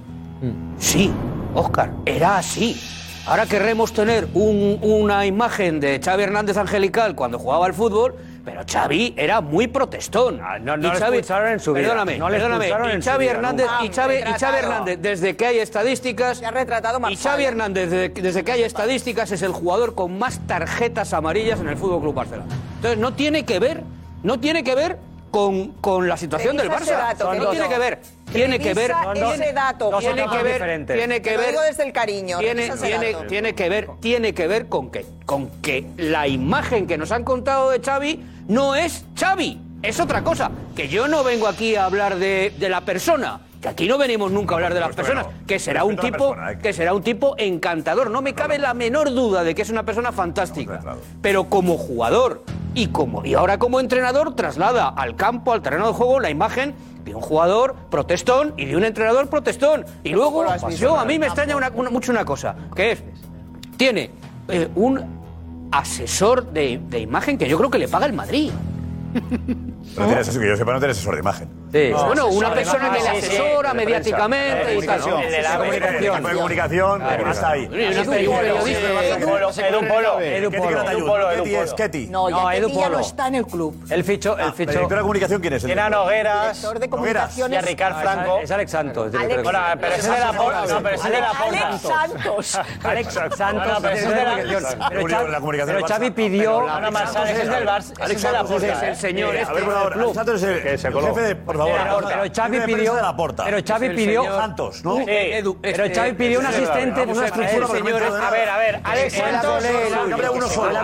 sí, Oscar, era así. Ahora querremos tener un- una imagen de Xavi Hernández angelical cuando jugaba al fútbol, pero Xavi era muy protestón. Ah, no Y le expulsaron en su vida. Perdóname, No le perdóname. expulsaron Y su Xavi vida, Hernández, nunca. y Xavi, y Xavi Retratado. Hernández, desde que hay estadísticas, ha retratado más y Xavi Hernández, desde, desde que hay estadísticas, es el jugador con más tarjetas amarillas en el Fútbol Club Barcelona. Entonces no tiene que ver, no tiene que ver con, con la situación del Revisa Barça. dato, no tiene que ver, tiene que ver, ese dato. tiene Son que ver, diferentes. tiene que ver, digo desde el cariño, tiene, tiene, tiene que ver, tiene que ver con que, con que la imagen que nos han contado de Xavi no es Xavi, es otra cosa. Que yo no vengo aquí a hablar de, de la persona. Que aquí no venimos nunca a hablar de las personas, que será un tipo, que será un tipo encantador. No me cabe la menor duda de que es una persona fantástica. Pero como jugador y como y ahora como entrenador traslada al campo, al terreno de juego, la imagen de un jugador protestón y de un entrenador protestón. Y luego yo a mí me extraña una- una- mucho una cosa, que es tiene eh, un asesor de, de imagen que yo creo que le paga el Madrid. No tienes que yo sepa, no tienes asesor de imagen. Sí. Bueno, una persona que le asesora mediáticamente y tal. El de la comunicación. De comunicación, está ahí. Edu Polo, Edu Polo, Edu Polo. Edu Polo, Edu Ketty es Polo. Ketty. No, No, ya Edu que ya no Polo. está en el club. El ficho, el ¿La ficho. directora de comunicación quién es? Tiene a Nogueras Director de y comunicaciones. a Ricard Franco. Es Alex Santos. Alex- director Bueno, pero ese es de la porta. No, pero ese es de la porta. Alex Santos. Alex Santos. No, no, pero ese es de la- comunicación. Pero Xavi- la comunicación pero del Xavi Barça. pidió. No, no, ese es del Barça. Alex es de la Santos es porta. el señor. A ver, por favor, Alex Santos es el, el jefe de, por favor. Pero, pero Xavi pidió. Pero Xavi pidió. Santos, ¿no? Sí. Edu, Pero este, Xavi pidió un este, asistente. Una estructura A ver, a ver, Alex Santos. uno solo.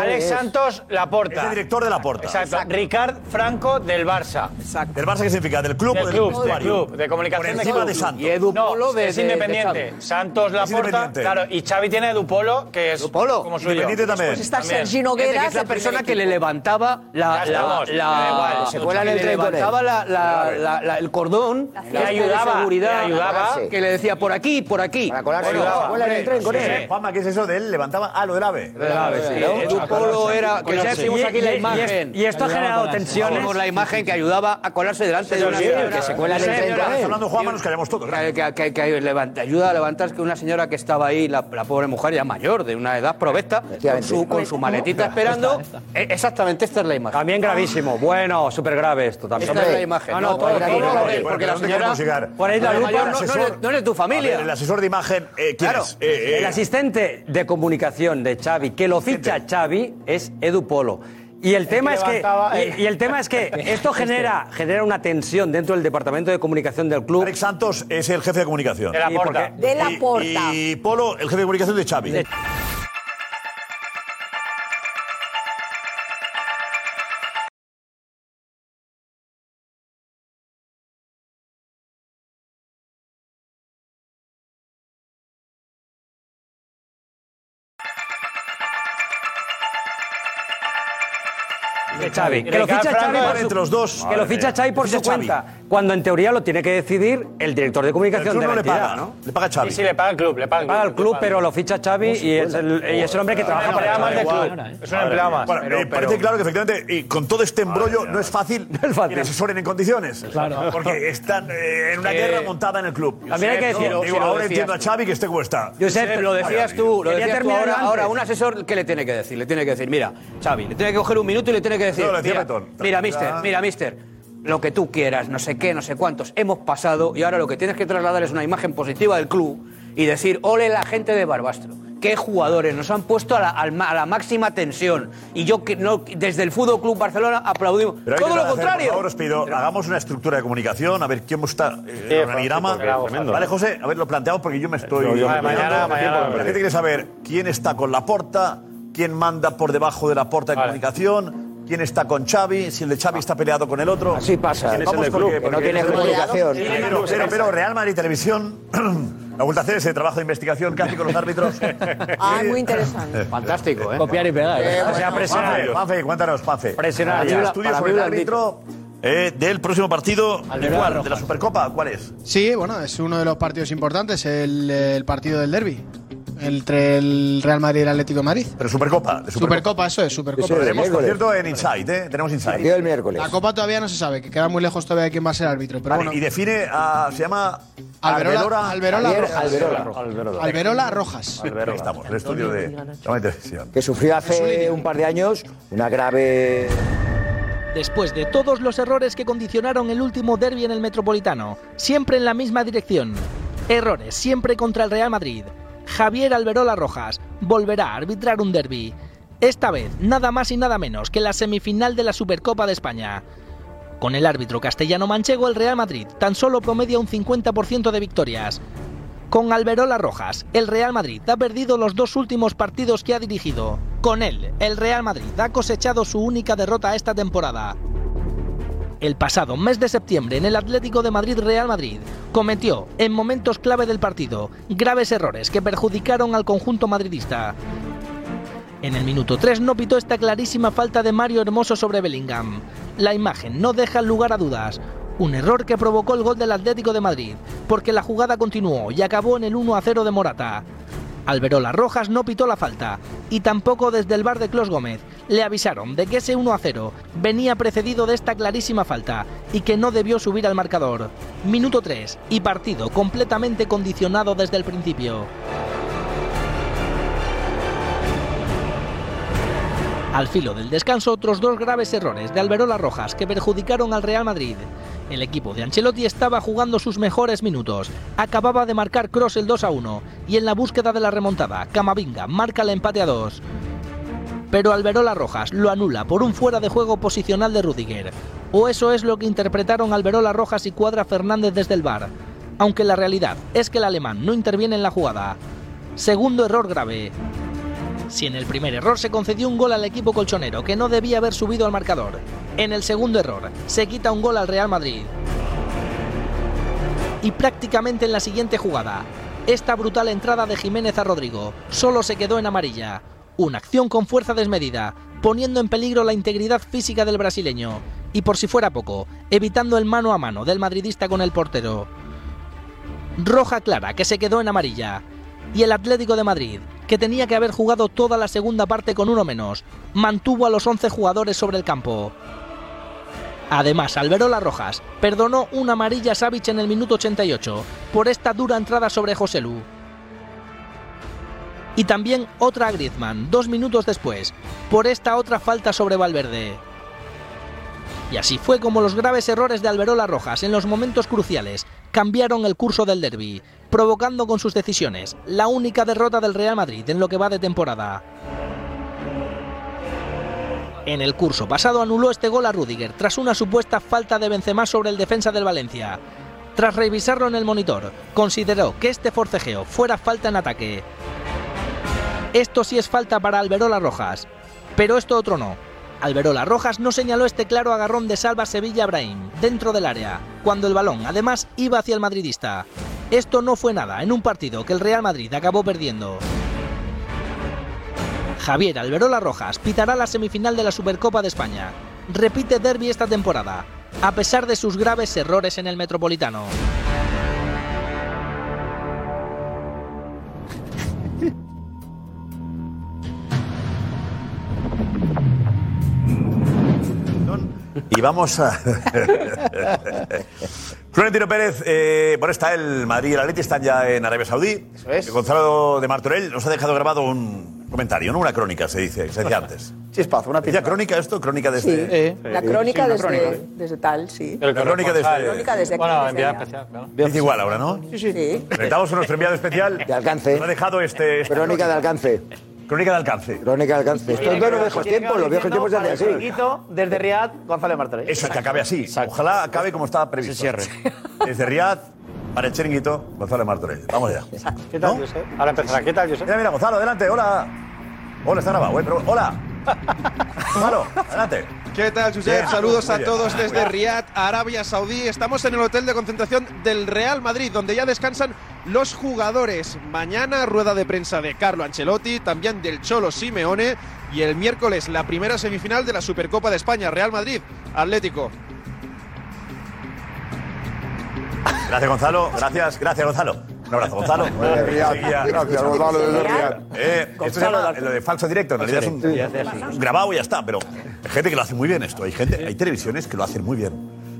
Alex Santos, la Es el director de la porta. Exacto. Ricard Franco del Barça. ¿Del Barça qué significa? ¿Del club o Del club, del club, de comunicación Por encima de Santos. Y Edu No, Polo de, es de- de independiente. Santos la Es porta. independiente. Claro, y Xavi tiene Edu Polo, que es Polo. como suyo. Independiente también. Pues está. Sergi que es la persona que le levantaba la, Ya la, estamos, la- da igual. Se cuela en que el le levantaba la- la- la- la- el cordón La este fiesta. de ayudaba, seguridad le ayudaba. que le decía por aquí por aquí Para colarse. Ayudaba. El tren con Sí, él. Juanma, ¿qué es eso de él? Levantaba. Ah, lo del ave. Sí, Edu Polo era que ya vimos aquí la imagen y esto ha generado tensiones. Vimos la imagen que ayudaba a colarse delante de una sí, señora que se cuela en el tren con hablando Juanma, nos callamos todos. que, que- que- que levanta- ayuda a levantar que una señora que estaba ahí, la, la pobre mujer ya mayor, de una edad provecta, con su, con su maletita esperando. Eh, Exactamente, esta es la imagen. También gravísimo. Bueno, súper grave esto también. Imagen. No, No, no, todo, todo porque la ¿Dónde señora. llegar? Por ahí la lupa. no, no, asesor- es- no es de tu A ver, familia. el asesor de imagen, eh, ¿quién Claro. es? Eh, eh, El asistente de comunicación de Xavi, que lo ficha Xavi, es Edu Polo. Y el, tema es que, y, el- y el tema es que esto genera, genera una tensión dentro del departamento de comunicación del club. Alex Santos es el jefe de comunicación. De la porta. porque- De la Y- porta. Y Polo, el jefe de comunicación de Xavi. De- de Xavi. Que lo ficha Xavi por entre los dos. que lo ficha. Xavi por Ficha su cuenta. Cuando en teoría lo tiene que decidir el director de El comunicación club de no la le entidad, paga, ¿no? Le paga Xavi. Sí, sí, le paga el club, le paga el club. Paga el club, pero lo ficha Xavi y es el, y es el hombre que trabaja Un empleado para del club. Es un empleado más. Bueno, pero- eh, parece claro que efectivamente, y con todo este embrollo, no es fácil es fácil. que le asesoren en condiciones. Claro. Porque están eh, en una guerra montada en el club. También hay que digo, lo ahora entiendo a Xavi que esté como está. Josep, lo decías tú, lo decías tú ahora, un asesor, ¿qué le tiene que decir? Le tiene que decir, mira, Xavi, le tiene que coger un minuto y le tiene que decir, No, lo decía mira, Betón. mira, mister, mira, mister, lo que tú quieras, no sé qué, no sé cuántos, hemos pasado y ahora lo que tienes que trasladar es una imagen positiva del club y decir, ole la gente de Barbastro. Qué jugadores, nos han puesto a la, a la máxima tensión. Y yo que no, desde el Fútbol Club Barcelona aplaudimos. Pero Todo lo hacer, contrario. Por favor, os pido, hagamos una estructura de comunicación, a ver quién está eh, Sí, el organigrama. Vale, José, a ver, lo planteamos porque yo me estoy. Yo- yo me- mañana- mañana- La gente quiere saber quién está con la porta, quién manda por debajo de la porta de comunicación. ¿Quién está con Xavi? Si el de Xavi está peleado con el otro. Así pasa. ¿Quién es Vamos el del porque- club? que no tiene comunicación. Sí, pero, pero- pero Real Madrid Televisión ha vuelto a hacer ese trabajo de investigación casi con los árbitros. Ah, muy interesante. Fantástico, ¿eh? Copiar y pegar. Eh, o sea, bueno, presionar. Juanfe, cuéntanos, Juanfe. Presionar. Estudios para sobre el árbitro eh, del próximo partido. ¿De Alberto cuál? Rojas. ¿De la Supercopa? ¿Cuál es? Sí, bueno, es uno de los partidos importantes, el, el partido del derby. Entre el Real Madrid y el Atlético de Madrid. Pero Supercopa. De Supercopa, eso es, Supercopa. Eso tenemos, por cierto, en Insight, ¿eh? Tenemos. Partido del miércoles. La Copa todavía no se sabe, que queda muy lejos todavía de quién va a ser árbitro. Pero Vale, bueno, y define, a, se llama Alberola, Alberola, Javier Rojas. Alberola. Alberola Rojas. Ahí estamos, el estudio de. Que sufrió hace un par de años una grave Después de todos los errores que condicionaron el último derby en el Metropolitano, siempre en la misma dirección. Errores siempre contra el Real Madrid. Javier Alberola Rojas volverá a arbitrar un derby. Esta vez nada más y nada menos que la semifinal de la Supercopa de España. Con el árbitro castellano manchego, el Real Madrid tan solo promedia un 50% de victorias. Con Alberola Rojas, el Real Madrid ha perdido los dos últimos partidos que ha dirigido. Con él, el Real Madrid ha cosechado su única derrota esta temporada. El pasado mes de septiembre en el Atlético de Madrid Real Madrid cometió, en momentos clave del partido, graves errores que perjudicaron al conjunto madridista. En el minuto 3 no pitó esta clarísima falta de Mario Hermoso sobre Bellingham. La imagen no deja lugar a dudas. Un error que provocó el gol del Atlético de Madrid, porque la jugada continuó y acabó en el 1 a 0 de Morata. Alberola Rojas no pitó la falta, y tampoco desde el bar de Clos Gómez le avisaron de que ese 1 a 0 venía precedido de esta clarísima falta y que no debió subir al marcador. Minuto 3 y partido completamente condicionado desde el principio. Al filo del descanso, otros dos graves errores de Alberola Rojas que perjudicaron al Real Madrid. El equipo de Ancelotti estaba jugando sus mejores minutos. Acababa de marcar Cross el 2 a 1 y en la búsqueda de la remontada, Camavinga marca el empate a 2. Pero Alberola Rojas lo anula por un fuera de juego posicional de Rudiger. O eso es lo que interpretaron Alberola Rojas y Cuadra Fernández desde el bar. Aunque la realidad es que el alemán no interviene en la jugada. Segundo error grave. Si en el primer error se concedió un gol al equipo colchonero que no debía haber subido al marcador, en el segundo error se quita un gol al Real Madrid. Y prácticamente en la siguiente jugada, esta brutal entrada de Jiménez a Rodrigo solo se quedó en amarilla. Una acción con fuerza desmedida, poniendo en peligro la integridad física del brasileño. Y por si fuera poco, evitando el mano a mano del madridista con el portero. Roja clara que se quedó en amarilla. Y el Atlético de Madrid, que tenía que haber jugado toda la segunda parte con uno menos, mantuvo a los 11 jugadores sobre el campo. Además, Alberola Rojas perdonó una amarilla a Savic en el minuto 88 por esta dura entrada sobre Joselu. Y también otra a Griezmann, dos minutos después, por esta otra falta sobre Valverde. Y así fue como los graves errores de Alberola Rojas en los momentos cruciales cambiaron el curso del derby, provocando con sus decisiones la única derrota del Real Madrid en lo que va de temporada. En el curso pasado anuló este gol a Rudiger tras una supuesta falta de Benzema sobre el defensa del Valencia. Tras revisarlo en el monitor, consideró que este forcejeo fuera falta en ataque. Esto sí es falta para Alberola Rojas, pero esto otro no. Alberola Rojas no señaló este claro agarrón de Salva Sevilla Brahim dentro del área, cuando el balón además iba hacia el madridista. Esto no fue nada en un partido que el Real Madrid acabó perdiendo. Javier Alberola Rojas pitará la semifinal de la Supercopa de España. Repite derby esta temporada, a pesar de sus graves errores en el Metropolitano. Y vamos a. Florentino Pérez, eh, bueno, está el Madrid y el Atleti, están ya en Arabia Saudí. Eso es. Gonzalo de Martorell nos ha dejado grabado un comentario, no una crónica, se dice, se decía antes. Chispazo, una ¿Decía crónica esto? ¿Crónica desde.? Sí, la crónica, desde, desde tal, sí. La crónica desde. La crónica desde aquí, Bueno, desde allá. especial, claro. Dice igual ahora, ¿no? Sí, sí. Necesitamos a nuestro enviado especial. De alcance. Nos ha dejado este. Crónica de alcance. Crónica de alcance. Crónica de alcance. Esto es de los viejos tiempos, los viejos tiempos se hacen así. Chiringuito, desde Riad, Gonzalo Martorell. Eso, que acabe así. Ojalá acabe como estaba previsto. Se cierre. Desde Riad, para el chiringuito, Gonzalo Martorell. Vamos allá. ¿Qué tal, Josep? Ahora empezará. ¿Qué tal, Josep? Mira, mira, Gonzalo, adelante, hola. Hola, está grabado, eh, pero- Hola. Gonzalo, adelante. ¿Qué tal, Josep? Bien. Saludos a bien. todos desde. Riad, Arabia Saudí. Estamos en el hotel de concentración del Real Madrid, donde ya descansan los jugadores. Mañana, rueda de prensa de Carlo Ancelotti, también del Cholo Simeone. Y el miércoles, la primera semifinal de la Supercopa de España, Real Madrid, Atlético. Gracias, Gonzalo. Gracias, gracias, Gonzalo. Un abrazo, Gonzalo. Gracias, Gonzalo, desde Riad. Eh, esto se llama lo de falso directo. En realidad es un, grabado y ya está. Pero hay gente que lo hace muy bien esto. Hay gente, hay televisiones que lo hacen muy bien.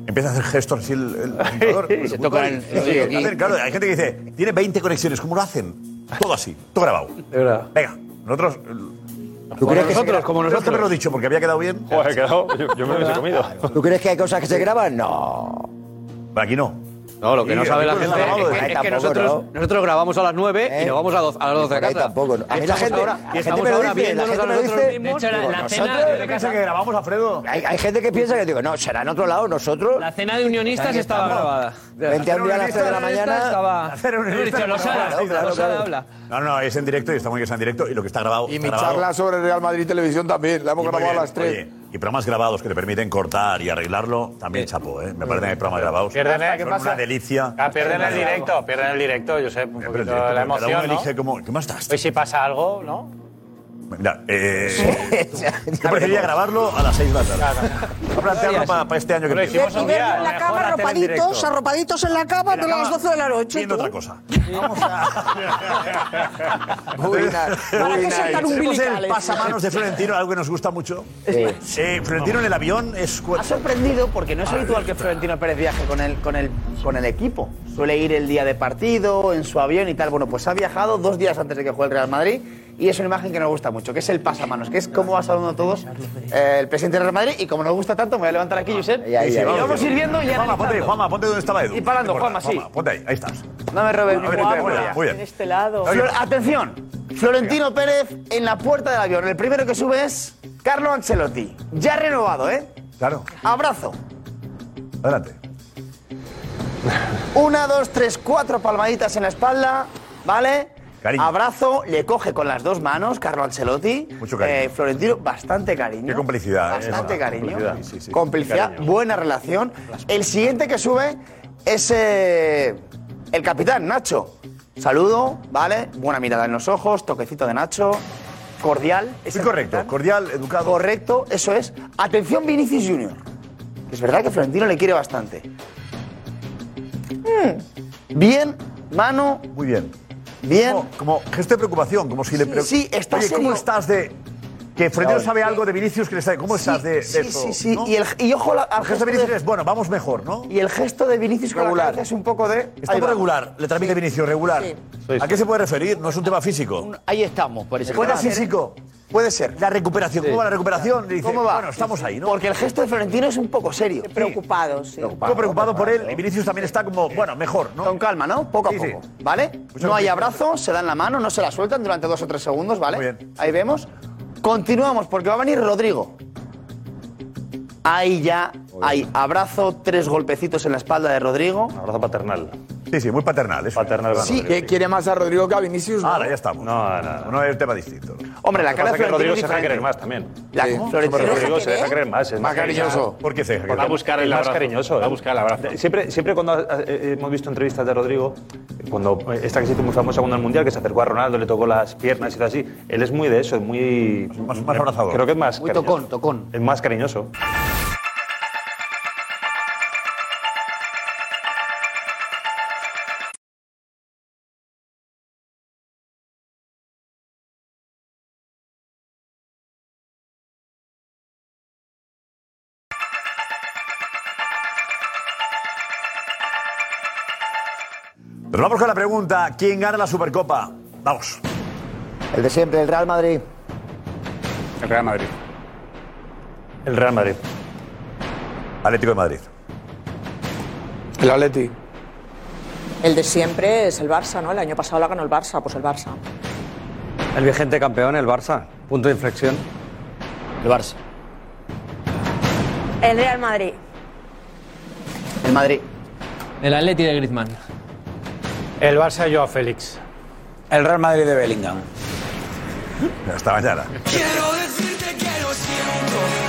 Empieza a hacer gestos así el, el presentador. Se tocan el- claro, hay gente que dice, tiene 20 conexiones. ¿Cómo lo hacen? Todo así, todo grabado. Venga, nosotros... ¿Tú crees que nosotros, como nosotros me lo he dicho porque había quedado bien. Joder, he quedado. Yo, yo me lo hubiese comido. ¿Tú crees que hay cosas que se graban? No. Pero aquí no. No, lo que no sabe la gente es que, nosotros, ¿no? nosotros grabamos a las 9 ¿Eh? y nos vamos a, dos- a las 12 de casa. tampoco, ¿no? A mí la gente- ahora, la gente me lo dice, la gente me lo dice. mismos. De hecho, la- Digo, la nosotros- cena de piensa que grabamos, Alfredo? Hay, hay gente que piensa que digo, no, será en otro lado, nosotros. La cena de unionistas estaba grabada. Vente a un día a las 3 de la mañana. Estaba. Hacer un Hemos dicho, Losada, Claro, claro, Losada claro. habla. No, no, es en directo y está muy bien que sea en directo y lo que está grabado. Y está mi grabado. charla sobre Real Madrid Televisión también, la hemos grabado a las 3. Y programas grabados que te permiten cortar y arreglarlo, también chapo, ¿eh? Me parece que hay programas grabados. Pierden el- Son una delicia. Ah, pierden el directo, pierden el directo, yo sé, un Pero poquito el directo, la cada emoción, uno ¿no? elige cómo, ¿qué más estás? Hoy si pasa algo, ¿no? Mira, eh, yo preferiría grabarlo a las 6 de la tarde. Voy a plantearlo para, este año que viene. hicimos un día, en la mejor cama, arropaditos, arropaditos en la cama, pero a las 12 de la noche. Viendo otra cosa. Muy nice, ¿Para muy nice. Tenemos el pasamanos de Florentino, algo que nos gusta mucho. Eh, Florentino en el avión es... Ha sorprendido porque no es habitual que Florentino Pérez viaje con el, con, el, con el equipo. Suele ir el día de partido, en su avión y tal. Bueno, pues ha viajado dos días antes de que juegue el Real Madrid y es una imagen que nos gusta mucho, que es el pasamanos, que es cómo va saludando a todos eh, el presidente del Real Madrid y como nos gusta tanto, me voy a levantar aquí, Josep. Ahí, ahí, y vamos a ir viendo y Juanma, ponte ahí. Juanma, ponte donde estaba Edu. Y parando, Juanma, sí. Ponte ahí, ahí estás. No me robes mi muy bien, muy bien. En este lado. Flor- atención, Florentino Pérez en la puerta del avión. El primero que sube es Carlo Ancelotti. Ya renovado, ¿eh? Claro, Abrazo. adelante. Una, dos, tres, cuatro palmaditas en la espalda, ¿vale? Cariño. Abrazo, le coge con las dos manos Carlo Ancelotti. Mucho cariño. Eh, Florentino, bastante cariño. Qué complicidad, ¿eh? Bastante cariño. complicidad, sí, sí. Complicidad, Cariño. buena relación. El siguiente que sube es eh, el capitán, Nacho. Saludo, ¿vale? Buena mirada en los ojos, toquecito de Nacho. Cordial. es Sí, correcto, capitán. cordial, educado. Correcto, eso es. Atención, Vinicius Junior. Es verdad que Florentino le quiere bastante. Mm, Bien, mano, Muy bien. Bien. Como, como gesto de preocupación, como si le Sí, sí, está Oye, ¿cómo serio. estás de...? Que Florentino No, sabe sí. algo de Vinicius que le está... ¿Cómo estás de, de sí, eso? sí, sí. ¿no? Y, el, y ojo la- al El gesto gesto de Vinicius de, es, bueno, vamos mejor, ¿no? y el gesto de Vinicius con la Regular. cabeza es un poco de. Está ahí muy va. regular, le transmite Vinicius, regular. ¿A qué se puede referir? No es un tema físico. Ahí estamos, ¿Puede va. ser físico? Puede ser. La recuperación, ¿cómo va la recuperación? Dice, ¿Cómo va? Bueno, estamos ahí, ¿no? Porque el gesto de Florentino es un poco serio. Preocupados, sí. Un poco preocupado por él y Vinicius también está como, bueno, mejor, ¿no? Con calma, ¿no? Poco a Sí, sí. poco. ¿Vale? Mucho No hay abrazo, se dan la mano, no se la sueltan durante dos o tres segundos, ¿vale? Muy bien. Ahí vemos. Continuamos porque va a venir Rodrigo. Ahí ya hay abrazo, tres golpecitos en la espalda de Rodrigo. Un abrazo paternal. Sí, sí, muy paternal. Eso. Paternal. Sí, Rodrigo. ¿Qué quiere más a Rodrigo que a Vinicius? Ahora ya estamos. No, no, no. No es tema distinto. Hombre, la que cara de que Rodrigo se deja querer más también. La Rodrigo se deja querer más. Es Más cariñoso. ¿Por qué se deja Va a buscar el más abrazo. cariñoso. Va a ¿eh? buscar el abrazo. Siempre, siempre cuando eh, eh, hemos visto entrevistas de Rodrigo, cuando esta que se hizo muy famosa cuando el Mundial, que se acercó a Ronaldo, le tocó las piernas y todo así, él es muy de eso, es muy... Más- más abrazador. Creo que es más Muy cariñoso. tocón, tocón. Es más cariñoso. Vamos con la pregunta, ¿quién gana la Supercopa? Vamos. El de siempre, el Real Madrid. El Real Madrid. El Real Madrid. Atlético de Madrid. El Atleti. El de siempre es el Barça, ¿no? El año pasado la ganó el Barça, pues el Barça. El vigente campeón, el Barça. Punto de inflexión. El Barça. El Real Madrid. El Madrid. El Atleti de Griezmann. El Barça, Joao Félix. El Real Madrid de Bellingham. Hasta mañana. Quiero decirte que lo siento.